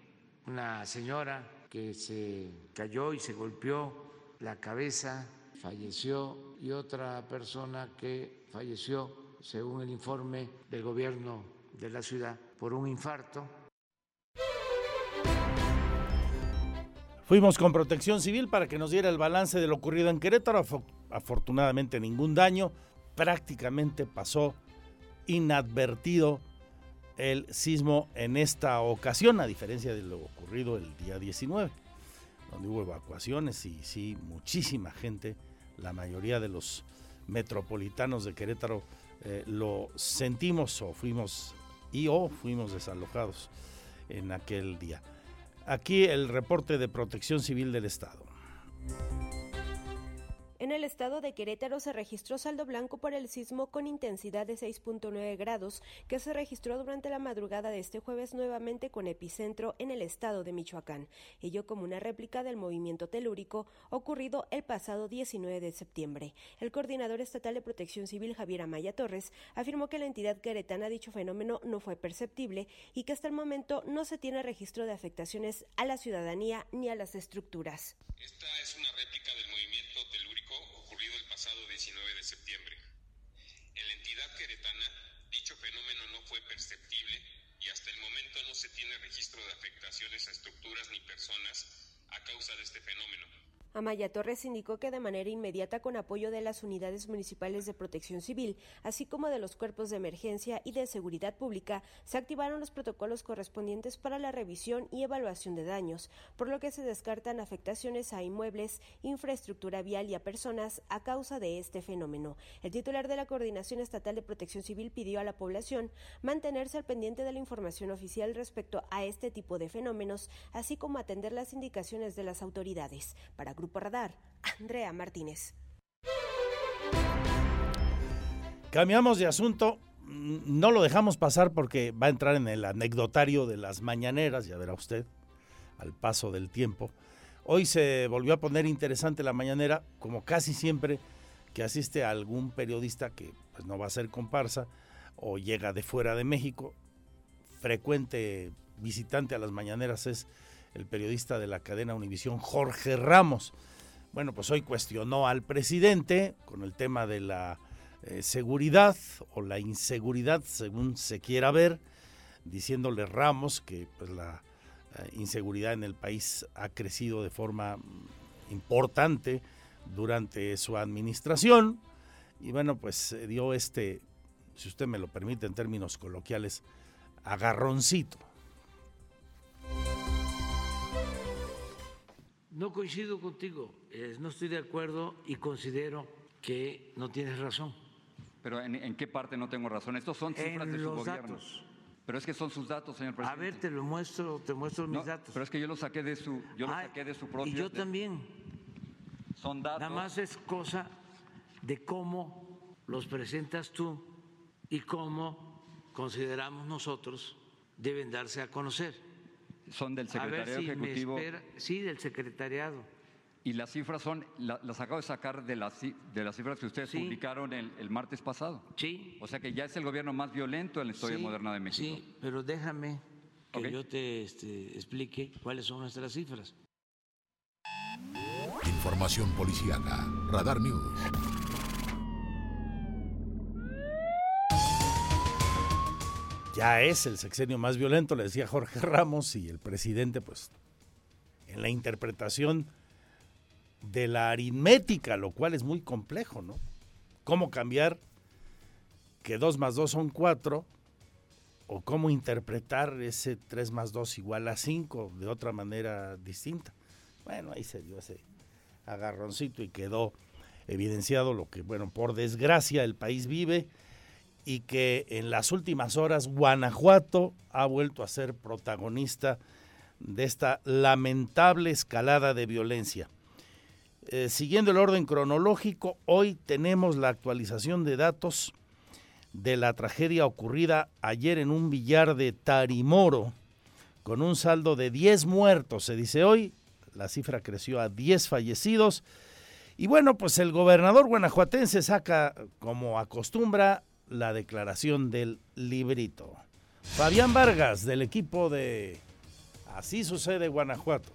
Una señora que se cayó y se golpeó la cabeza, falleció, y otra persona que falleció, según el informe del gobierno de la ciudad, por un infarto.
Fuimos con protección civil para que nos diera el balance de lo ocurrido en Querétaro. Afortunadamente ningún daño. Prácticamente pasó inadvertido el sismo en esta ocasión, a diferencia de lo ocurrido el día 19, donde hubo evacuaciones y sí, muchísima gente, la mayoría de los metropolitanos de Querétaro eh, lo sentimos o fuimos y o fuimos desalojados en aquel día. Aquí el reporte de Protección Civil del Estado.
En el estado de Querétaro se registró saldo blanco por el sismo con intensidad de 6.9 grados que se registró durante la madrugada de este jueves nuevamente con epicentro en el estado de Michoacán, ello como una réplica del movimiento telúrico ocurrido el pasado 19 de septiembre. El coordinador estatal de protección civil Javier Amaya Torres afirmó que la entidad queretana dicho fenómeno no fue perceptible y que hasta el momento no se tiene registro de afectaciones a la ciudadanía ni a las estructuras.
Esta es una réplica del movimiento telúrico ocurrido el pasado 19 de septiembre. En la entidad queretana, dicho fenómeno no fue perceptible y hasta el momento no se tiene registro de afectaciones a estructuras ni personas a causa de este fenómeno.
Amaya Torres indicó que de manera inmediata, con apoyo de las unidades municipales de protección civil, así como de los cuerpos de emergencia y de seguridad pública, se activaron los protocolos correspondientes para la revisión y evaluación de daños, por lo que se descartan afectaciones a inmuebles, infraestructura vial y a personas a causa de este fenómeno. El titular de la Coordinación Estatal de Protección Civil pidió a la población mantenerse al pendiente de la información oficial respecto a este tipo de fenómenos, así como atender las indicaciones de las autoridades. Para Grupo Radar, Andrea Martínez.
Cambiamos de asunto, no lo dejamos pasar porque va a entrar en el anecdotario de las mañaneras, ya verá usted, al paso del tiempo. Hoy se volvió a poner interesante la mañanera, como casi siempre que asiste a algún periodista que pues, no va a ser comparsa o llega de fuera de México. Frecuente visitante a las mañaneras es el periodista de la cadena Univisión, Jorge Ramos. Bueno, pues hoy cuestionó al presidente con el tema de la eh, seguridad o la inseguridad, según se quiera ver, diciéndole Ramos que pues, la eh, inseguridad en el país ha crecido de forma mm, importante durante su administración. Y bueno, pues se dio este, si usted me lo permite en términos coloquiales, agarroncito.
No coincido contigo, eh, no estoy de acuerdo y considero que no tienes razón.
Pero ¿en, en qué parte no tengo razón? Estos son cifras
En
de su
los
gobierno.
datos.
Pero es que son sus datos, señor
A
presidente.
ver, te lo muestro, te muestro mis datos.
Pero es que yo los saqué de su, yo los
Ah,
saqué de su propio.
Y yo
de-
también.
Son datos.
Nada más es cosa de cómo los presentas tú y cómo consideramos nosotros deben darse a conocer.
Son del
si me
ejecutivo.
Sí, del secretariado.
Y las cifras son, la- las acabo de sacar de las, de las cifras que ustedes
Sí.
publicaron el, el martes pasado.
Sí.
O sea que ya es el gobierno más violento en la historia
Sí,
moderna de México.
Sí, pero déjame que yo te este, explique cuáles son nuestras cifras.
Información policíaca. Radar News.
Ya es el sexenio más violento, le decía Jorge Ramos, y el presidente, pues, en la interpretación de la aritmética, lo cual es muy complejo, ¿no? ¿Cómo cambiar que 2 más 2 son 4? ¿O cómo interpretar ese 3 más 2 igual a 5 de otra manera distinta? Bueno, ahí se dio ese agarroncito y quedó evidenciado lo que, bueno, por desgracia el país vive y que en las últimas horas Guanajuato ha vuelto a ser protagonista de esta lamentable escalada de violencia. Eh, siguiendo el orden cronológico, hoy tenemos la actualización de datos de la tragedia ocurrida ayer en un billar de Tarimoro, con un saldo de 10 muertos, se dice hoy, la cifra creció a 10 fallecidos, y bueno, pues el gobernador guanajuatense saca, como acostumbra, la declaración del librito. Fabián Vargas, del equipo de Así sucede Guanajuato.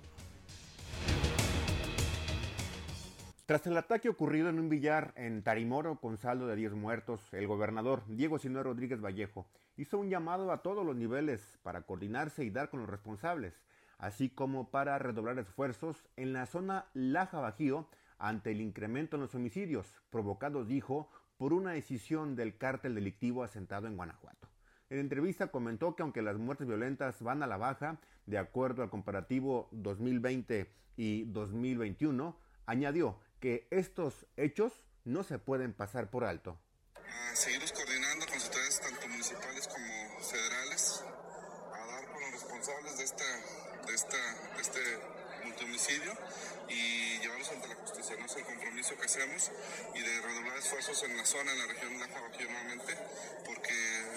Tras el ataque ocurrido en un billar en Tarimoro con saldo de 10 muertos, el gobernador Diego Sinue Rodríguez Vallejo hizo un llamado a todos los niveles para coordinarse y dar con los responsables, así como para redoblar esfuerzos en la zona Laja Bajío ante el incremento en los homicidios, provocados, dijo, por una decisión del cártel delictivo asentado en Guanajuato. En entrevista comentó que aunque las muertes violentas van a la baja, de acuerdo al comparativo 2020 y 2021, añadió que estos hechos no se pueden pasar por alto.
a seguirnos coordinando con las autoridades tanto municipales como federales, a dar con los responsables de, esta, de, esta, de este multihomicidio y llevarlos ante la justicia. ¿no? Es el compromiso que hacemos y de redoblar esfuerzos en la zona, en la región de la Bajío nuevamente, porque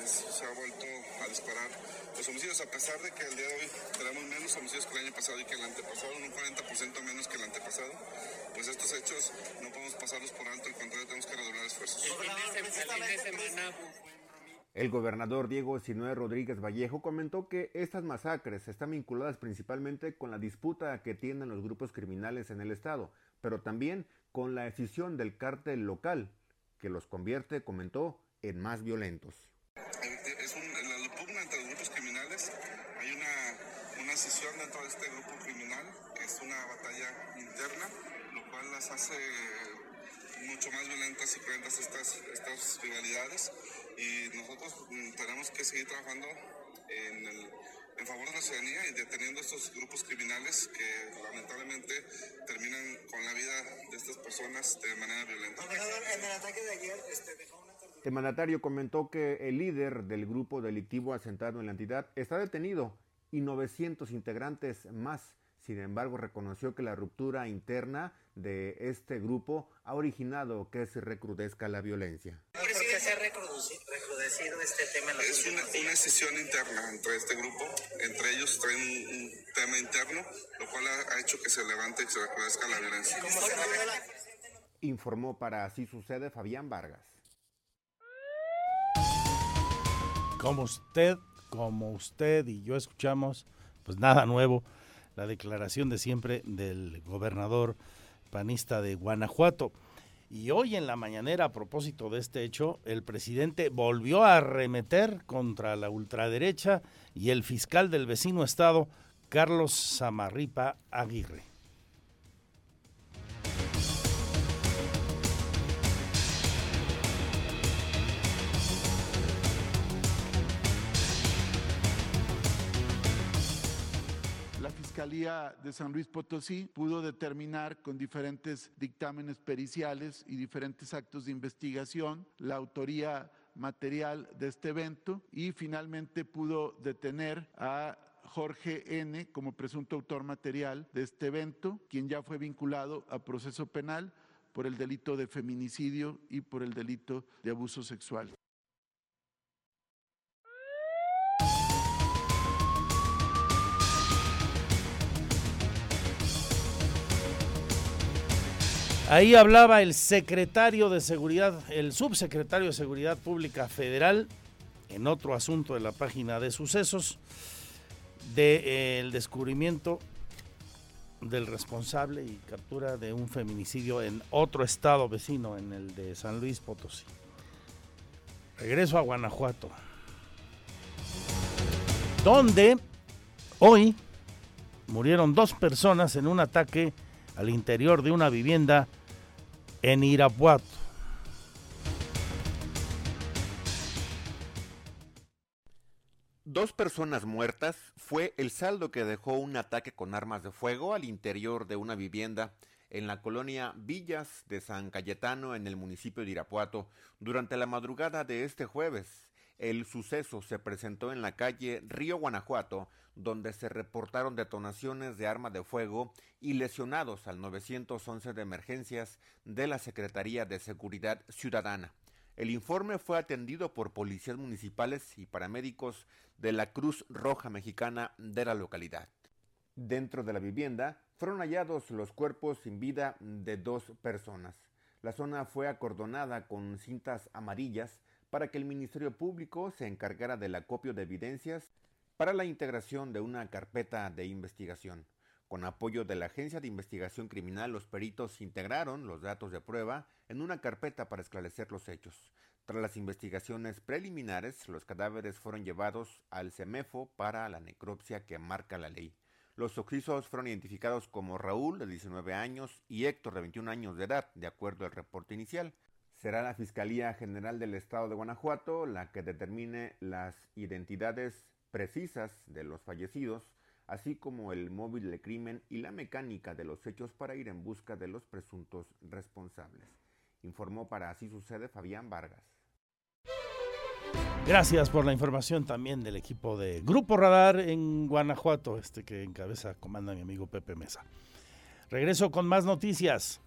se ha vuelto a disparar los homicidios, a pesar de que el día de hoy tenemos menos homicidios que el año pasado y que el antepasado, un 40% menos que el antepasado, pues estos hechos no podemos pasarlos por alto, al contrario, tenemos que redoblar esfuerzos.
El gobernador Diego Sinue Rodríguez Vallejo comentó que estas masacres están vinculadas principalmente con la disputa que tienen los grupos criminales en el estado, pero también con la decisión del cártel local, que los convierte, comentó, en más violentos.
Es un, la pugna entre grupos criminales hay una, una escisión dentro de este grupo criminal, que es una batalla interna, lo cual las hace mucho más violentas y cruentas estas, estas rivalidades. Y nosotros mm, tenemos que seguir trabajando en, el, en favor de la ciudadanía y deteniendo estos grupos criminales que lamentablemente terminan con la vida de estas personas de manera violenta.
en el ataque de ayer este, dejó una
El mandatario comentó que el líder del grupo delictivo asentado en la entidad está detenido y 900 integrantes más. Sin embargo, reconoció que la ruptura interna de este grupo ha originado que se recrudezca la violencia.
¿Por qué se recrudecido este tema en
Es una, una escisión interna entre este grupo, entre ellos traen un, un tema interno, lo cual ha, ha hecho que se levante y se recrudezca la violencia.
¿Cómo se
Informó para Así Sucede Fabián Vargas.
Como usted, como usted y yo escuchamos, pues nada nuevo, la declaración de siempre del gobernador panista de Guanajuato. Y hoy en la mañanera, a propósito de este hecho, el presidente volvió a arremeter contra la ultraderecha y el fiscal del vecino estado, Carlos Samarripa Aguirre.
Fiscalía de San Luis Potosí pudo determinar con diferentes dictámenes periciales y diferentes actos de investigación la autoría material de este evento y finalmente pudo detener a Jorge N. como presunto autor material de este evento, quien ya fue vinculado a proceso penal por el delito de feminicidio y por el delito de abuso sexual.
Ahí hablaba el secretario de Seguridad, el subsecretario de Seguridad Pública Federal, en otro asunto de la página de sucesos, del descubrimiento del responsable y captura de un feminicidio en otro estado vecino, en el de San Luis Potosí. Regreso a Guanajuato, donde hoy murieron dos personas en un ataque al interior de una vivienda en Irapuato.
Dos personas muertas fue el saldo que dejó un ataque con armas de fuego al interior de una vivienda en la colonia Villas de San Cayetano en el municipio de Irapuato durante la madrugada de este jueves. El suceso se presentó en la calle Río Guanajuato, donde se reportaron detonaciones de arma de fuego y lesionados al 911 de emergencias de la Secretaría de Seguridad Ciudadana. El informe fue atendido por policías municipales y paramédicos de la Cruz Roja Mexicana de la localidad. Dentro de la vivienda fueron hallados los cuerpos sin vida de dos personas. La zona fue acordonada con cintas amarillas para que el Ministerio Público se encargara del acopio de evidencias para la integración de una carpeta de investigación. Con apoyo de la Agencia de Investigación Criminal, los peritos integraron los datos de prueba en una carpeta para esclarecer los hechos. Tras las investigaciones preliminares, los cadáveres fueron llevados al CEMEFO para la necropsia que marca la ley. Los occisos fueron identificados como Raúl, de 19 años, y Héctor, de 21 años de edad, de acuerdo al reporte inicial. Será la Fiscalía General del Estado de Guanajuato la que determine las identidades precisas de los fallecidos, así como el móvil de crimen y la mecánica de los hechos para ir en busca de los presuntos responsables. Informó para Así Sucede Fabián Vargas.
Gracias por la información también del equipo de Grupo Radar en Guanajuato, este que encabeza, comanda mi amigo Pepe Mesa. Regreso con más noticias.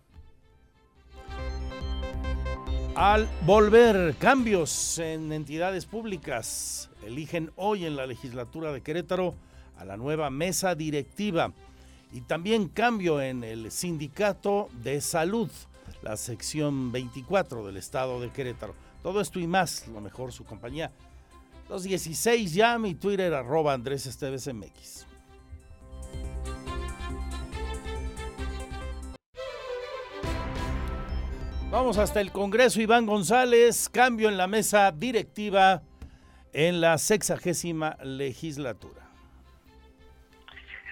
Al volver cambios en entidades públicas, eligen hoy en la legislatura de Querétaro a la nueva mesa directiva y también cambio en el sindicato de salud, la sección 24 del estado de Querétaro. Todo esto y más, lo mejor su compañía. Los 16 ya, mi Twitter arroba Andrés Esteves MX. Vamos hasta el Congreso, Iván González, cambio en la mesa directiva en la sexagésima legislatura.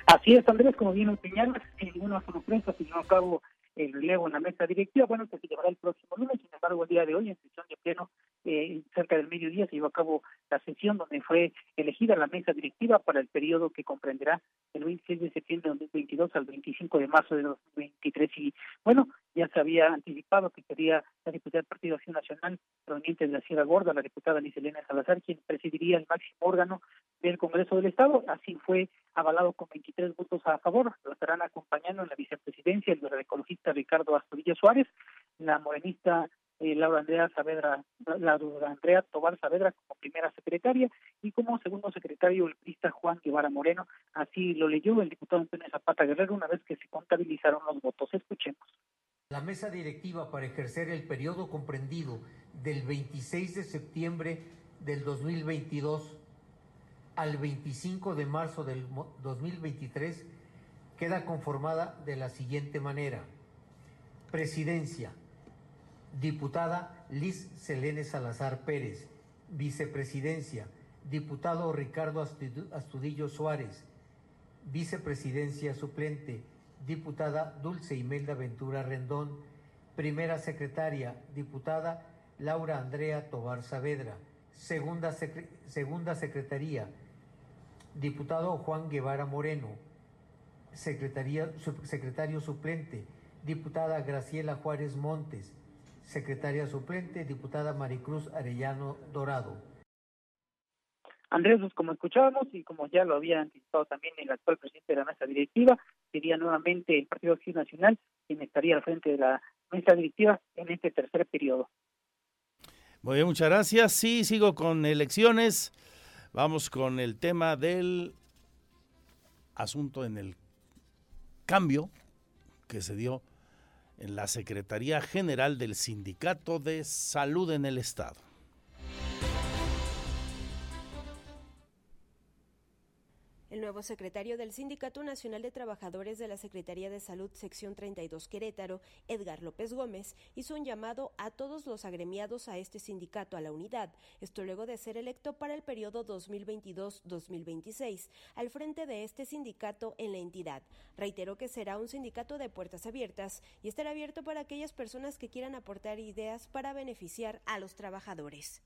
Así es, Andrés, como bien señalas, sin ninguna sorpresa se llevó a cabo el relevo en la mesa directiva, bueno, que se llevará el próximo lunes, sin embargo, el día de hoy, en sesión de pleno, eh, cerca del mediodía, se llevó a cabo la sesión donde fue elegida la mesa directiva para el periodo que comprenderá el 26 de septiembre de 2022 al 25 de marzo de 2023. Y bueno, ya se había anticipado que sería la diputada del Partido Acción Nacional, proveniente de la Sierra Gorda, la diputada Liz Elena Salazar, quien presidiría el máximo órgano del Congreso del Estado. Así fue avalado con 23 votos a favor. Lo estarán acompañando en la vicepresidencia el ecologista Ricardo Astudillo Suárez, la morenista eh, Laura Andrea Saavedra, Laura Andrea Tobar Saavedra como primera secretaria y como segundo secretario el periodista Juan Guevara Moreno. Así lo leyó el diputado Antonio Zapata Guerrero una vez que se contabilizaron los votos. Escuchemos.
La mesa directiva para ejercer el periodo comprendido del 26 de septiembre del 2022 al 25 de marzo del 2023 queda conformada de la siguiente manera. Presidencia. Diputada Liz Selene Salazar Pérez. Vicepresidencia. Diputado Ricardo Astudillo Suárez. Vicepresidencia suplente. Diputada Dulce Imelda Ventura Rendón. Primera secretaria. Diputada Laura Andrea Tobar Saavedra. Segunda, segunda secretaría. Diputado Juan Guevara Moreno. Secretaría, secretario suplente. Diputada Graciela Juárez Montes secretaria suplente, diputada Maricruz Arellano Dorado.
Andrés, pues como escuchábamos y como ya lo había anticipado también el actual presidente de la mesa directiva, sería nuevamente el Partido Acción Nacional quien estaría al frente de la mesa directiva en este tercer periodo.
Muy bien, muchas gracias. Sí, sigo con elecciones. Vamos con el tema del asunto en el cambio que se dio en la Secretaría General del Sindicato de Salud en el Estado.
El nuevo secretario del Sindicato Nacional de Trabajadores de la Secretaría de Salud, sección 32 Querétaro, Edgar López Gómez, hizo un llamado a todos los agremiados a este sindicato a la unidad, esto luego de ser electo para el periodo 2022-2026, al frente de este sindicato en la entidad. Reiteró que será un sindicato de puertas abiertas y estará abierto para aquellas personas que quieran aportar ideas para beneficiar a los trabajadores.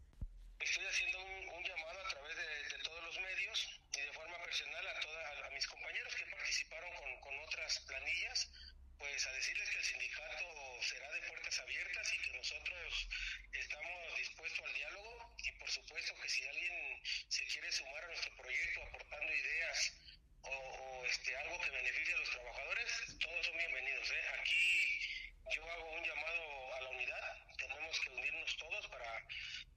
Estoy haciendo un, un llamado a través de, de, todos los medios y de forma personal a, toda, a, a mis compañeros que participaron con, con, otras planillas, pues a decirles que el sindicato será de puertas abiertas y que nosotros estamos dispuestos al diálogo y por supuesto que si alguien se quiere sumar a nuestro proyecto aportando ideas o, este, algo que beneficie a los trabajadores, todos son bienvenidos. ¿eh? Aquí yo hago un llamado a la unidad, tenemos que unirnos todos para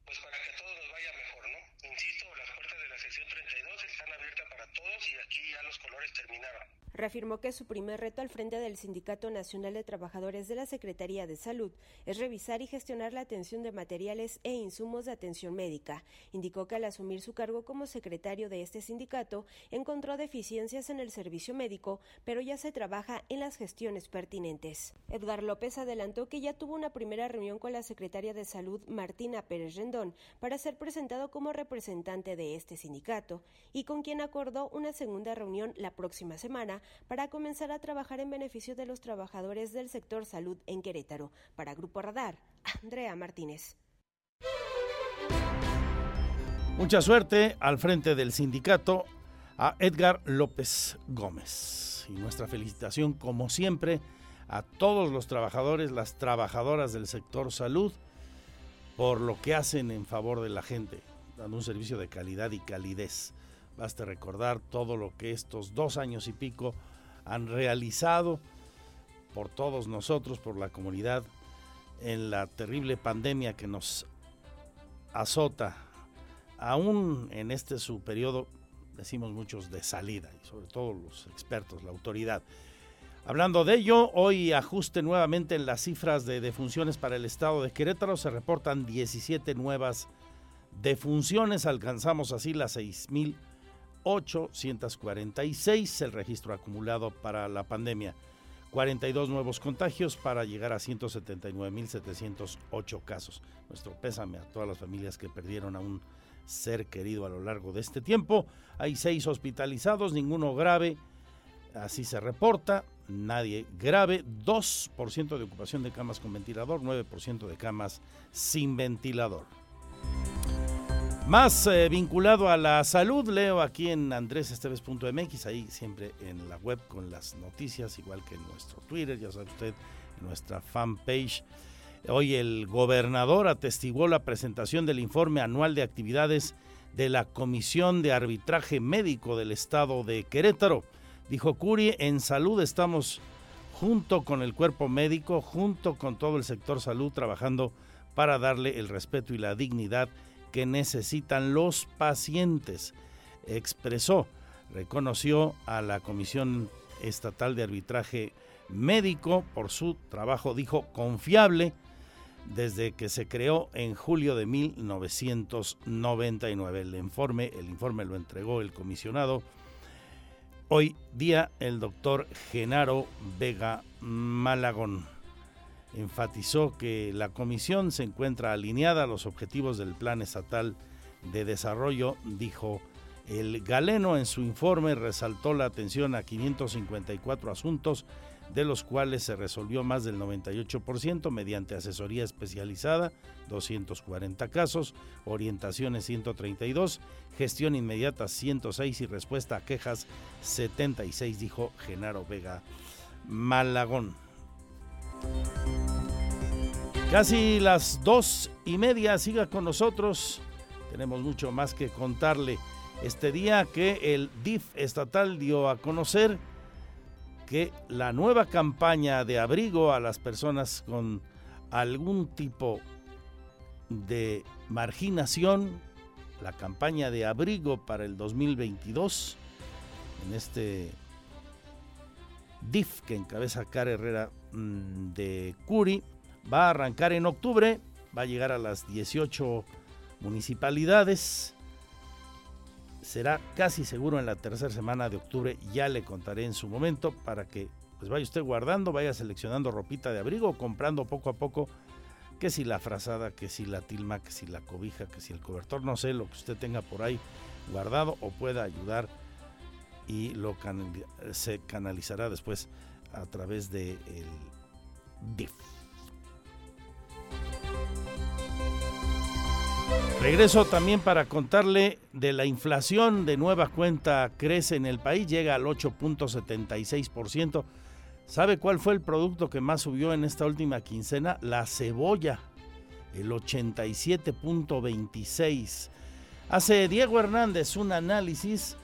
pues para que a todos nos vaya mejor, ¿no? Insisto, las puertas de la sección 32 están abiertas para todos y aquí ya los colores terminaron.
Reafirmó que su primer reto al frente del Sindicato Nacional de Trabajadores de la Secretaría de Salud es revisar y gestionar la atención de materiales e insumos de atención médica. Indicó que al asumir su cargo como secretario de este sindicato encontró deficiencias en el servicio médico, pero ya se trabaja en las gestiones pertinentes. Edgar López adelantó que ya tuvo una primera reunión con la secretaria de Salud Martina Pérez Rendón para ser presentado como representante de este sindicato y con quien acordó una segunda reunión la próxima semana para comenzar a trabajar en beneficio de los trabajadores del sector salud en Querétaro. Para Grupo Radar, Andrea Martínez.
Mucha suerte al frente del sindicato a Edgar López Gómez. Y nuestra felicitación, como siempre, a todos los trabajadores, las trabajadoras del sector salud, por lo que hacen en favor de la gente, dando un servicio de calidad y calidez. Basta recordar todo lo que estos dos años y pico han realizado por todos nosotros, por la comunidad, en la terrible pandemia que nos azota, aún en este su periodo, decimos muchos, de salida, y sobre todo los expertos, la autoridad. Hablando de ello, hoy ajuste nuevamente en las cifras de defunciones para el estado de Querétaro, se reportan 17 nuevas defunciones, alcanzamos así las 6.846, el registro acumulado para la pandemia. 42 nuevos contagios para llegar a 179.708 casos. Nuestro pésame a todas las familias que perdieron a un ser querido a lo largo de este tiempo. Hay seis hospitalizados, ninguno grave, así se reporta, nadie grave. 2% de ocupación de camas con ventilador, 9% de camas sin ventilador. Más eh, vinculado a la salud, leo aquí en andresesteves.mx, ahí siempre en la web con las noticias, igual que en nuestro Twitter, ya sabe usted, en nuestra fanpage. Hoy el gobernador atestiguó la presentación del informe anual de actividades de la Comisión de Arbitraje Médico del Estado de Querétaro. Dijo Curi, en salud estamos junto con el cuerpo médico, junto con todo el sector salud, trabajando para darle el respeto y la dignidad que necesitan los pacientes, expresó. Reconoció a la Comisión Estatal de Arbitraje Médico por su trabajo, dijo, confiable desde que se creó en julio de 1999. El informe, el informe lo entregó el comisionado. Hoy día el doctor Genaro Vega Malagón enfatizó que la comisión se encuentra alineada a los objetivos del Plan Estatal de Desarrollo, dijo el galeno en su informe resaltó la atención a 554 asuntos, de los cuales se resolvió más del 98% mediante asesoría especializada, 240 casos, orientaciones 132, gestión inmediata 106 y respuesta a quejas 76, dijo Genaro Vega Malagón. Casi las dos y media, siga con nosotros. Tenemos mucho más que contarle. Este día que el DIF estatal dio a conocer que la nueva campaña de abrigo a las personas con algún tipo de marginación, la campaña de abrigo para el 2022, en este DIF que encabeza Cara Herrera de Curi va a arrancar en octubre, va a llegar a las 18 municipalidades. Será casi seguro en la tercera semana de octubre, ya le contaré en su momento para que pues vaya usted guardando, vaya seleccionando ropita de abrigo, comprando poco a poco que si la frazada, que si la tilma, que si la cobija, que si el cobertor, no sé, lo que usted tenga por ahí guardado o pueda ayudar y lo se canalizará después a través de el DIF. Regreso también para contarle de la inflación de nueva cuenta crece en el país, llega al 8.76%. ¿Sabe cuál fue el producto que más subió en esta última quincena? La cebolla, el 87.26. Hace Diego Hernández un análisis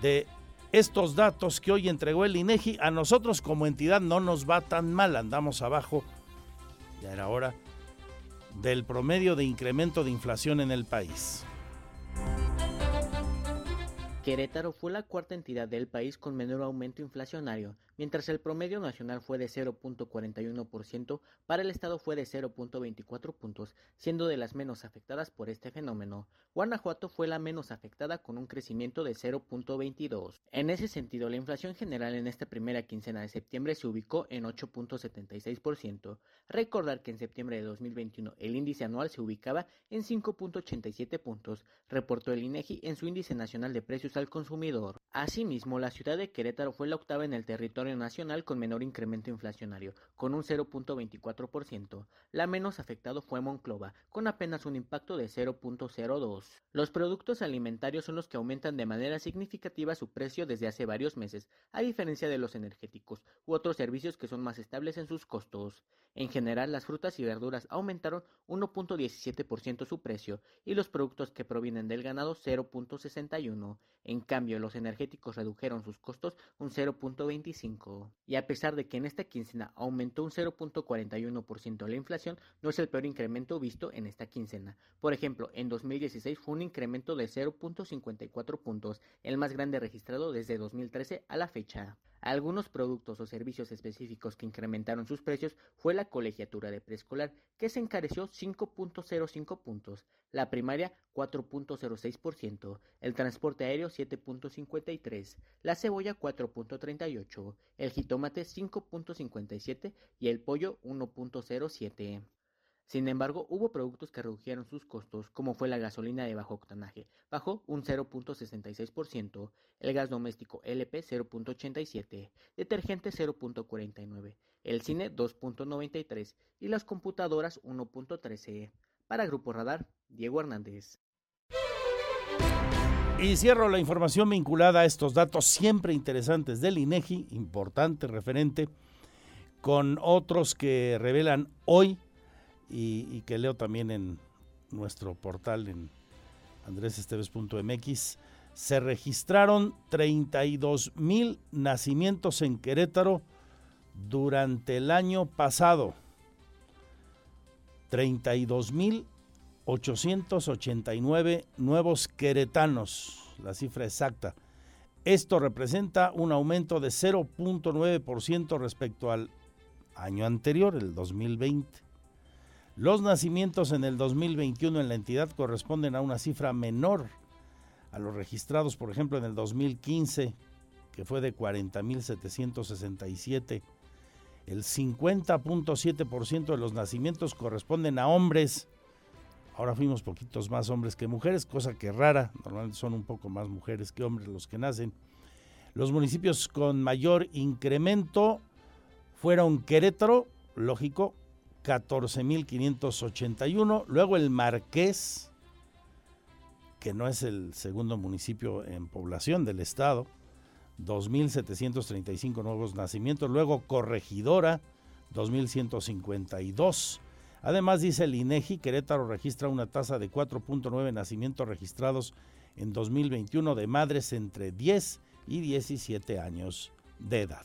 de estos datos que hoy entregó el INEGI. A nosotros como entidad no nos va tan mal, andamos abajo, ya era hora, del promedio de incremento de inflación en el país.
Querétaro fue la cuarta entidad del país con menor aumento inflacionario, mientras el promedio nacional fue de 0.41%, para el estado fue de 0.24 puntos, siendo de las menos afectadas por este fenómeno. Guanajuato fue la menos afectada con un crecimiento de 0.22. En ese sentido, la inflación general en esta primera quincena de septiembre se ubicó en 8.76%. Recordar que en septiembre de 2021 el índice anual se ubicaba en 5.87 puntos, reportó el INEGI en su índice nacional de precios al consumidor. Asimismo, la ciudad de Querétaro fue la octava en el territorio nacional con menor incremento inflacionario, con un 0.24%. La menos afectado fue Monclova, con apenas un impacto de 0.02. Los productos alimentarios son los que aumentan de manera significativa su precio desde hace varios meses, a diferencia de los energéticos u otros servicios que son más estables en sus costos. En general, las frutas y verduras aumentaron 1.17% su precio y los productos que provienen del ganado 0.61. En cambio, los energéticos redujeron sus costos un 0.25. Y a pesar de que en esta quincena aumentó un 0.41% la inflación, no es el peor incremento visto en esta quincena. Por ejemplo, en 2016 fue un incremento de 0.54 puntos, el más grande registrado desde 2013 a la fecha. Algunos productos o servicios específicos que incrementaron sus precios fue la colegiatura de preescolar, que se encareció 5.05 puntos, la primaria 4.06%, el transporte aéreo 7.53%, la cebolla 4.38%, el jitomate 5.57% y el pollo 1.07%. Sin embargo, hubo productos que redujeron sus costos, como fue la gasolina de bajo octanaje, bajó un 0.66%, el gas doméstico LP 0.87%, detergente 0.49%, el cine 2.93% y las computadoras 1.13%. Para Grupo Radar, Diego Hernández.
Y cierro la información vinculada a estos datos siempre interesantes del INEGI, importante referente, con otros que revelan hoy y, que leo también en nuestro portal en andresesteves.mx, se registraron 32 mil nacimientos en Querétaro durante el año pasado. 32 mil 889 nuevos queretanos, la cifra exacta. Esto representa un aumento de 0.9% respecto al año anterior, el 2020. Los nacimientos en el 2021 en la entidad corresponden a una cifra menor a los registrados, por ejemplo, en el 2015, que fue de 40.767. El 50.7% de los nacimientos corresponden a hombres. Ahora fuimos poquitos más hombres que mujeres, cosa que rara. Normalmente son un poco más mujeres que hombres los que nacen. Los municipios con mayor incremento fueron Querétaro, lógico, 14.581. Luego el Marqués, que no es el segundo municipio en población del estado, 2.735 nuevos nacimientos. Luego Corregidora, 2.152. Además, dice el INEGI, Querétaro registra una tasa de 4.9 nacimientos registrados en 2021 de madres entre 10 y 17 años de edad.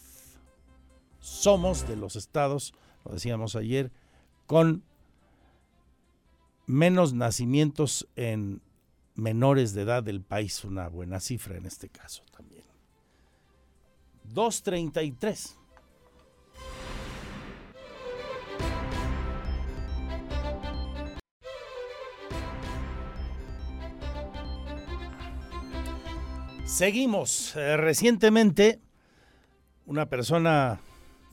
Somos de los estados, lo decíamos ayer, con menos nacimientos en menores de edad del país, una buena cifra en este caso también. 233. Seguimos. Eh, recientemente, una persona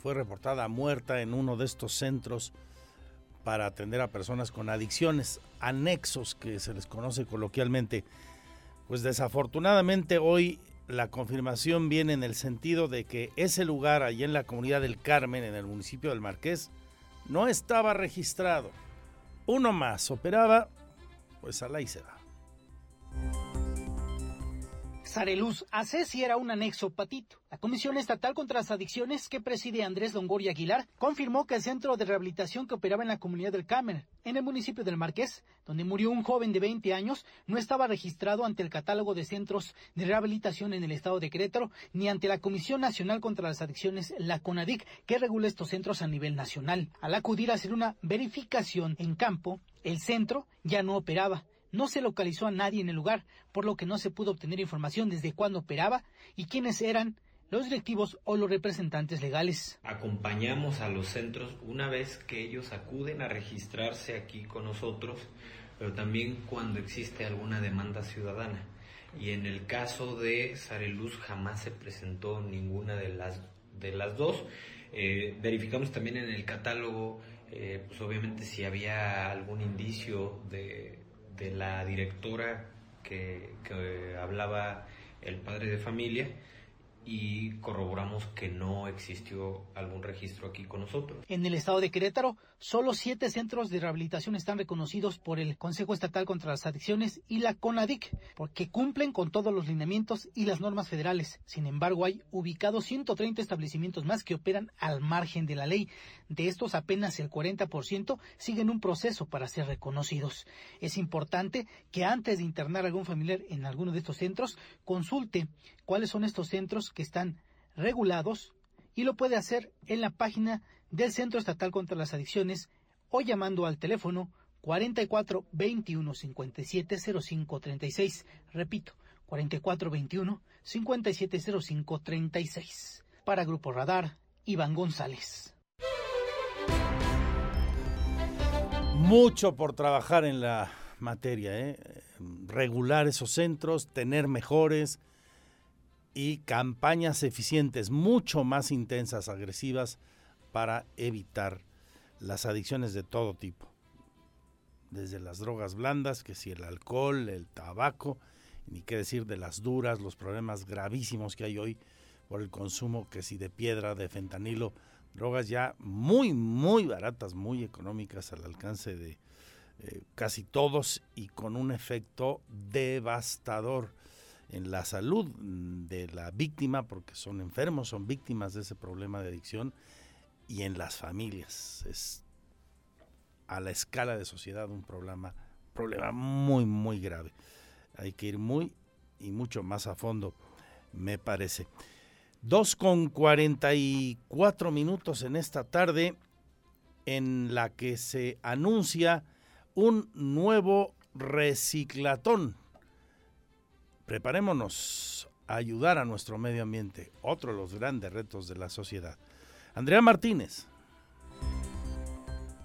fue reportada muerta en uno de estos centros para atender a personas con adicciones, anexos que se les conoce coloquialmente. Pues desafortunadamente hoy la confirmación viene en el sentido de que ese lugar allí en la comunidad del Carmen, en el municipio del Marqués, no estaba registrado. Uno más operaba, pues a la y se.
Sareluz Acesi era un anexo patito. La Comisión Estatal contra las Adicciones que preside Andrés Longoria Aguilar confirmó que el centro de rehabilitación que operaba en la comunidad del Carmen, en el municipio del Marqués, donde murió un joven de 20 años, no estaba registrado ante el catálogo de centros de rehabilitación en el estado de Querétaro ni ante la Comisión Nacional contra las Adicciones, la CONADIC, que regula estos centros a nivel nacional. Al acudir a hacer una verificación en campo, el centro ya no operaba no se localizó a nadie en el lugar, por lo que no se pudo obtener información desde cuándo operaba y quiénes eran los directivos o los representantes legales.
Acompañamos a los centros una vez que ellos acuden a registrarse aquí con nosotros, pero también cuando existe alguna demanda ciudadana. Y en el caso de Sareluz jamás se presentó ninguna de las, de las dos. Eh, verificamos también en el catálogo, eh, pues obviamente si había algún indicio de, de la directora que, que hablaba el padre de familia y corroboramos que no existió algún registro aquí con nosotros.
En el estado de Querétaro, solo siete centros de rehabilitación están reconocidos por el Consejo Estatal contra las Adicciones y la CONADIC, porque cumplen con todos los lineamientos y las normas federales. Sin embargo, hay ubicados 130 establecimientos más que operan al margen de la ley. De estos, apenas el 40% siguen un proceso para ser reconocidos. Es importante que antes de internar algún familiar en alguno de estos centros, consulte cuáles son estos centros están regulados y lo puede hacer en la página del Centro Estatal contra las Adicciones o llamando al teléfono 44 21 57 05 36. Repito, 44 21 57 05 36. Para Grupo Radar, Iván González.
Mucho por trabajar en la materia, ¿eh? regular esos centros, tener mejores y campañas eficientes, mucho más intensas, agresivas, para evitar las adicciones de todo tipo. Desde las drogas blandas, que si el alcohol, el tabaco, ni qué decir de las duras, los problemas gravísimos que hay hoy por el consumo, que si de piedra, de fentanilo, drogas ya muy, muy baratas, muy económicas al alcance de eh, casi todos y con un efecto devastador en la salud de la víctima, porque son enfermos, son víctimas de ese problema de adicción, y en las familias. Es a la escala de sociedad un problema, problema muy, muy grave. Hay que ir muy y mucho más a fondo, me parece. Dos con 44 minutos en esta tarde en la que se anuncia un nuevo reciclatón. Preparémonos a ayudar a nuestro medio ambiente, otro de los grandes retos de la sociedad. Andrea Martínez.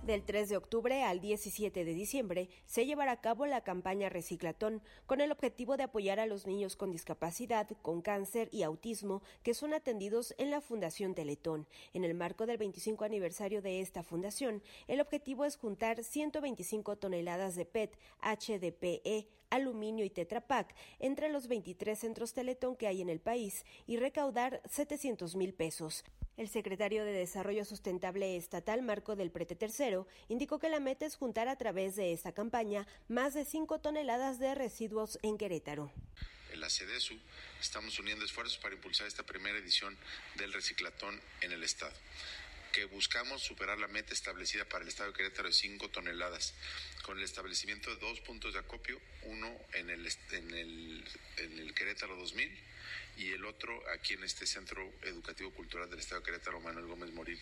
Del 3 de octubre al 17 de diciembre se llevará a cabo la campaña Reciclatón con el objetivo de apoyar a los niños con discapacidad, con cáncer y autismo que son atendidos en la Fundación Teletón. En el marco del 25 aniversario de esta fundación, el objetivo es juntar 125 toneladas de PET, HDPE, aluminio y Tetrapac entre los 23 centros Teletón que hay en el país y recaudar 700 mil pesos. El secretario de Desarrollo Sustentable Estatal, Marco del Prete Tercero, indicó que la meta es juntar a través de esta campaña más de 5 toneladas de residuos en Querétaro.
En la CEDESU estamos uniendo esfuerzos para impulsar esta primera edición del reciclatón en el Estado que buscamos superar la meta establecida para el Estado de Querétaro de 5 toneladas, con el establecimiento de dos puntos de acopio, uno en el, en el, en el Querétaro 2000 y el otro aquí en este Centro Educativo Cultural del Estado de Querétaro, Manuel Gómez Morín,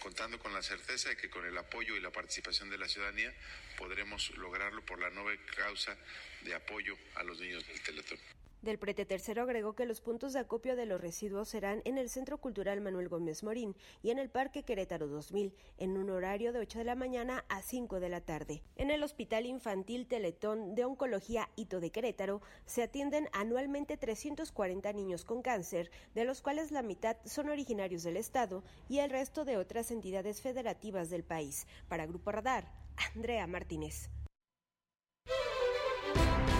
contando con la certeza de que con el apoyo y la participación de la ciudadanía podremos lograrlo por la nueva causa de apoyo a los niños del Teletón.
Del prete tercero agregó que los puntos de acopio de los residuos serán en el Centro Cultural Manuel Gómez Morín y en el Parque Querétaro 2000, en un horario de 8 de la mañana a 5 de la tarde. En el Hospital Infantil Teletón de Oncología Hito de Querétaro se atienden anualmente 340 niños con cáncer, de los cuales la mitad son originarios del Estado y el resto de otras entidades federativas del país. Para Grupo Radar, Andrea Martínez.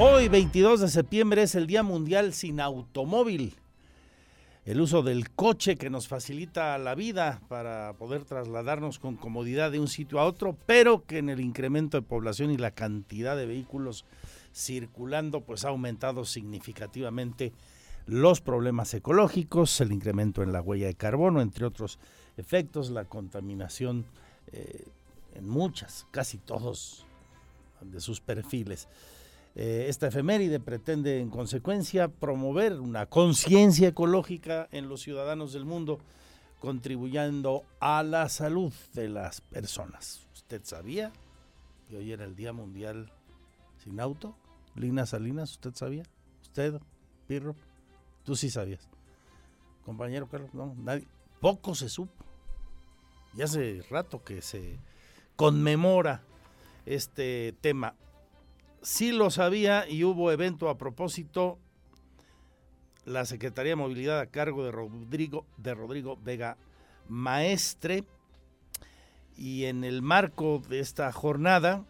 Hoy, 22 de septiembre, es el Día Mundial sin Automóvil. El uso del coche que nos facilita la vida para poder trasladarnos con comodidad de un sitio a otro, pero que en el incremento de población y la cantidad de vehículos circulando, pues ha aumentado significativamente los problemas ecológicos, el incremento en la huella de carbono, entre otros efectos, la contaminación eh, en muchas, casi todos de sus perfiles. Eh, esta efeméride pretende, en consecuencia, promover una conciencia ecológica en los ciudadanos del mundo, contribuyendo a la salud de las personas. ¿Usted sabía que hoy era el Día Mundial sin auto? Lina Salinas, ¿usted sabía? ¿Usted, Pirro? Tú sí sabías. Compañero Carlos, no, nadie. Poco se supo. Y hace rato que se conmemora este tema sí lo sabía y hubo evento a propósito. La Secretaría de Movilidad a cargo de Rodrigo, de Rodrigo Vega Maestre. Y en el marco de esta jornada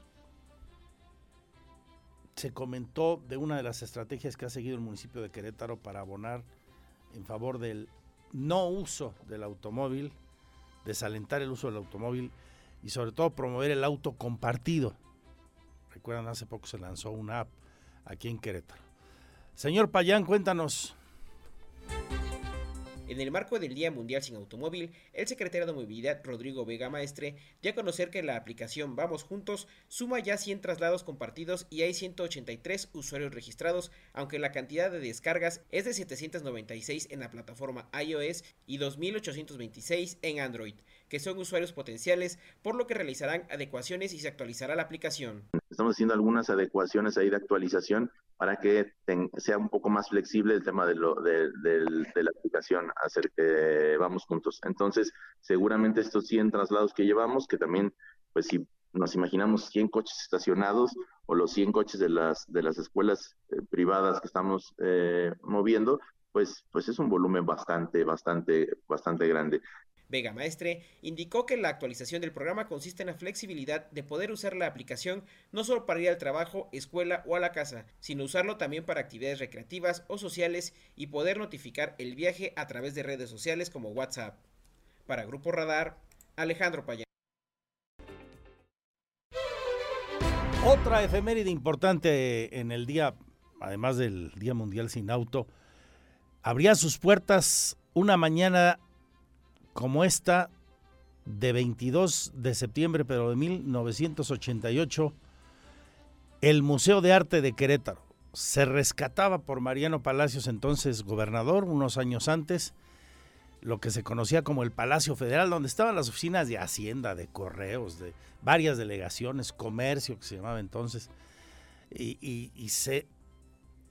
se comentó de una de las estrategias que ha seguido el municipio de Querétaro para abonar en favor del no uso del automóvil, desalentar el uso del automóvil y sobre todo promover el auto compartido. Recuerdan, hace poco se lanzó una app aquí en Querétaro. Señor Payán, cuéntanos.
En el marco del Día Mundial sin Automóvil, el secretario de Movilidad Rodrigo Vega Maestre dio a conocer que la aplicación Vamos Juntos suma ya 100 traslados compartidos y hay 183 usuarios registrados, aunque la cantidad de descargas es de 796 en la plataforma iOS y 2.826 en Android que son usuarios potenciales, por lo que realizarán adecuaciones y se actualizará la aplicación.
Estamos haciendo algunas adecuaciones ahí de actualización para que sea un poco más flexible el tema de, lo, de, la aplicación, hacer que vamos juntos. Entonces, seguramente estos 100 traslados que llevamos, que también, pues si nos imaginamos 100 coches estacionados o los 100 coches de las, de las escuelas eh, privadas que estamos eh, moviendo, pues, pues es un volumen bastante, bastante, bastante grande.
Vega Maestre indicó que la actualización del programa consiste en la flexibilidad de poder usar la aplicación no solo para ir al trabajo, escuela o a la casa, sino usarlo también para actividades recreativas o sociales y poder notificar el viaje a través de redes sociales como WhatsApp. Para Grupo Radar, Alejandro Payán.
Otra efeméride importante en el día, además del Día Mundial sin Auto, abría sus puertas una mañana como esta de 22 de septiembre, pero de 1988, el Museo de Arte de Querétaro. Se rescataba por Mariano Palacios, entonces gobernador, unos años antes, lo que se conocía como el Palacio Federal, donde estaban las oficinas de Hacienda, de Correos, de varias delegaciones, comercio que se llamaba entonces, y, y se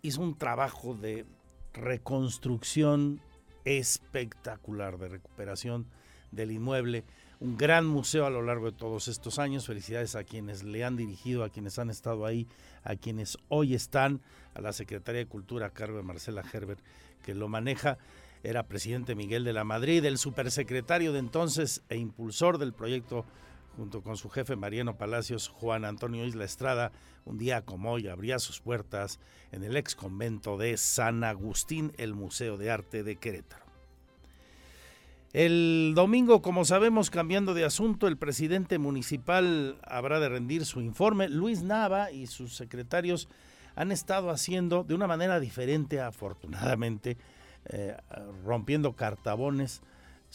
hizo un trabajo de reconstrucción espectacular de recuperación del inmueble. Un gran museo a lo largo de todos estos años. Felicidades a quienes le han dirigido, a quienes han estado ahí, a quienes hoy están, a la Secretaría de Cultura a cargo de Marcela Herbert, que lo maneja. Era presidente Miguel de la Madrid, el supersecretario de entonces e impulsor del proyecto junto con su jefe Mariano Palacios, Juan Antonio Isla Estrada, un día como hoy abría sus puertas en el ex convento de San Agustín, el Museo de Arte de Querétaro. El domingo, como sabemos, cambiando de asunto, el presidente municipal habrá de rendir su informe. Luis Nava y sus secretarios han estado haciendo de una manera diferente, afortunadamente, eh, rompiendo cartabones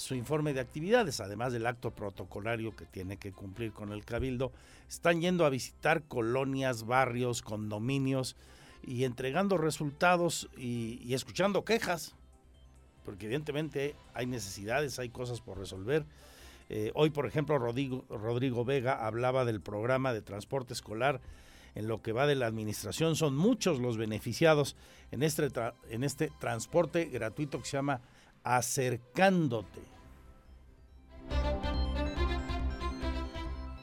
su informe de actividades, además del acto protocolario que tiene que cumplir con el cabildo, están yendo a visitar colonias, barrios, condominios y entregando resultados y, escuchando quejas, porque evidentemente hay necesidades, hay cosas por resolver. Eh, hoy, por ejemplo, Rodrigo, Rodrigo Vega hablaba del programa de transporte escolar en lo que va de la administración. Son muchos los beneficiados en este, en este transporte gratuito que se llama Acercándote.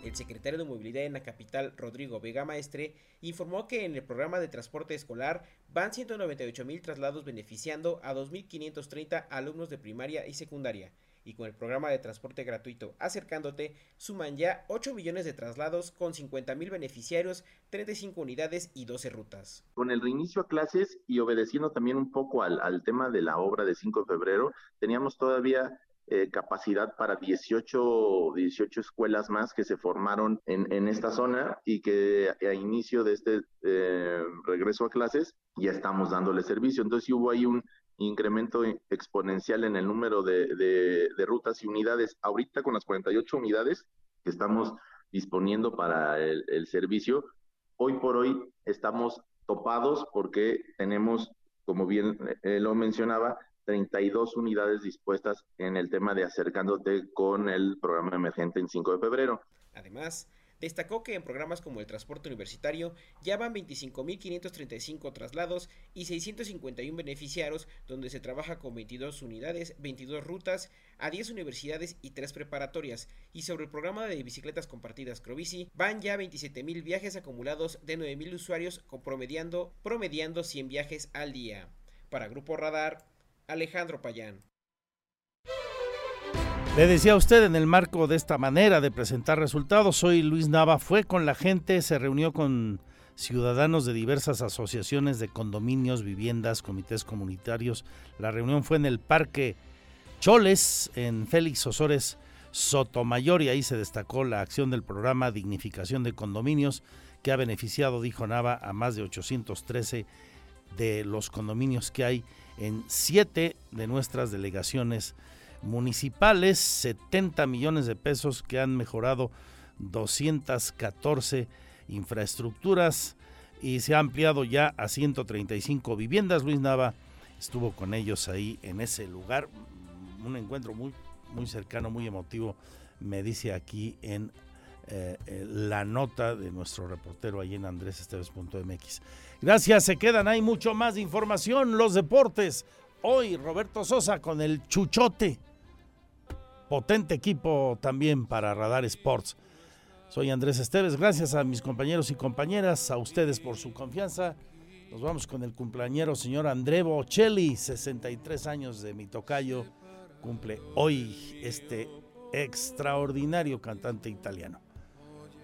El secretario de Movilidad en la capital, Rodrigo Vega Maestre, informó que en el programa de transporte escolar van 198 mil traslados beneficiando a 2.530 alumnos de primaria y secundaria y con el programa de transporte gratuito Acercándote suman ya 8 millones de traslados con 50 mil beneficiarios, 35 unidades y 12 rutas.
Con el reinicio a clases y obedeciendo también un poco al, al tema de la obra de 5 de febrero, teníamos todavía eh, capacidad para 18, 18 escuelas más que se formaron en, en esta zona y que a inicio de este eh, regreso a clases ya estamos dándole servicio. Entonces hubo ahí un, incremento exponencial en el número de, de, rutas y unidades. Ahorita con las 48 unidades que estamos disponiendo para el, el servicio, hoy por hoy estamos topados porque tenemos, como bien eh, lo mencionaba, 32 unidades dispuestas en el tema de acercándote con el programa emergente en 5 de febrero.
Además, Destacó que en programas como el transporte universitario ya van 25.535 traslados y 651 beneficiarios, donde se trabaja con 22 unidades, 22 rutas, a 10 universidades y 3 preparatorias. Y sobre el programa de bicicletas compartidas Crobici, van ya 27.000 viajes acumulados de 9.000 usuarios, promediando, promediando 100 viajes al día. Para Grupo Radar, Alejandro Payán.
Le decía a usted en el marco de esta manera de presentar resultados, soy Luis Nava, fue con la gente, se reunió con ciudadanos de diversas asociaciones de condominios, viviendas, comités comunitarios. La reunión fue en el Parque Choles, en Félix Osores Sotomayor, y ahí se destacó la acción del programa Dignificación de Condominios, que ha beneficiado, dijo Nava, a más de 813 de los condominios que hay en siete de nuestras delegaciones municipales, 70 millones de pesos que han mejorado 214 infraestructuras y se ha ampliado ya a 135 viviendas. Luis Nava estuvo con ellos ahí en ese lugar, un encuentro muy, muy cercano, muy emotivo, me dice aquí en eh, eh, la nota de nuestro reportero ahí en andresesteves.mx. Gracias, se quedan, hay mucho más información, los deportes. Hoy Roberto Sosa con el chuchote potente equipo también para Radar Sports. Soy Andrés Esteves, gracias a mis compañeros y compañeras, a ustedes por su confianza. Nos vamos con el cumpleañero señor André Bocelli, 63 años de mi tocayo, cumple hoy este extraordinario cantante italiano.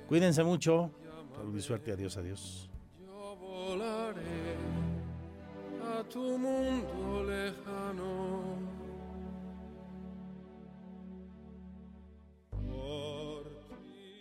Cuídense mucho, salud y suerte, adiós, adiós.
a tu mundo lejano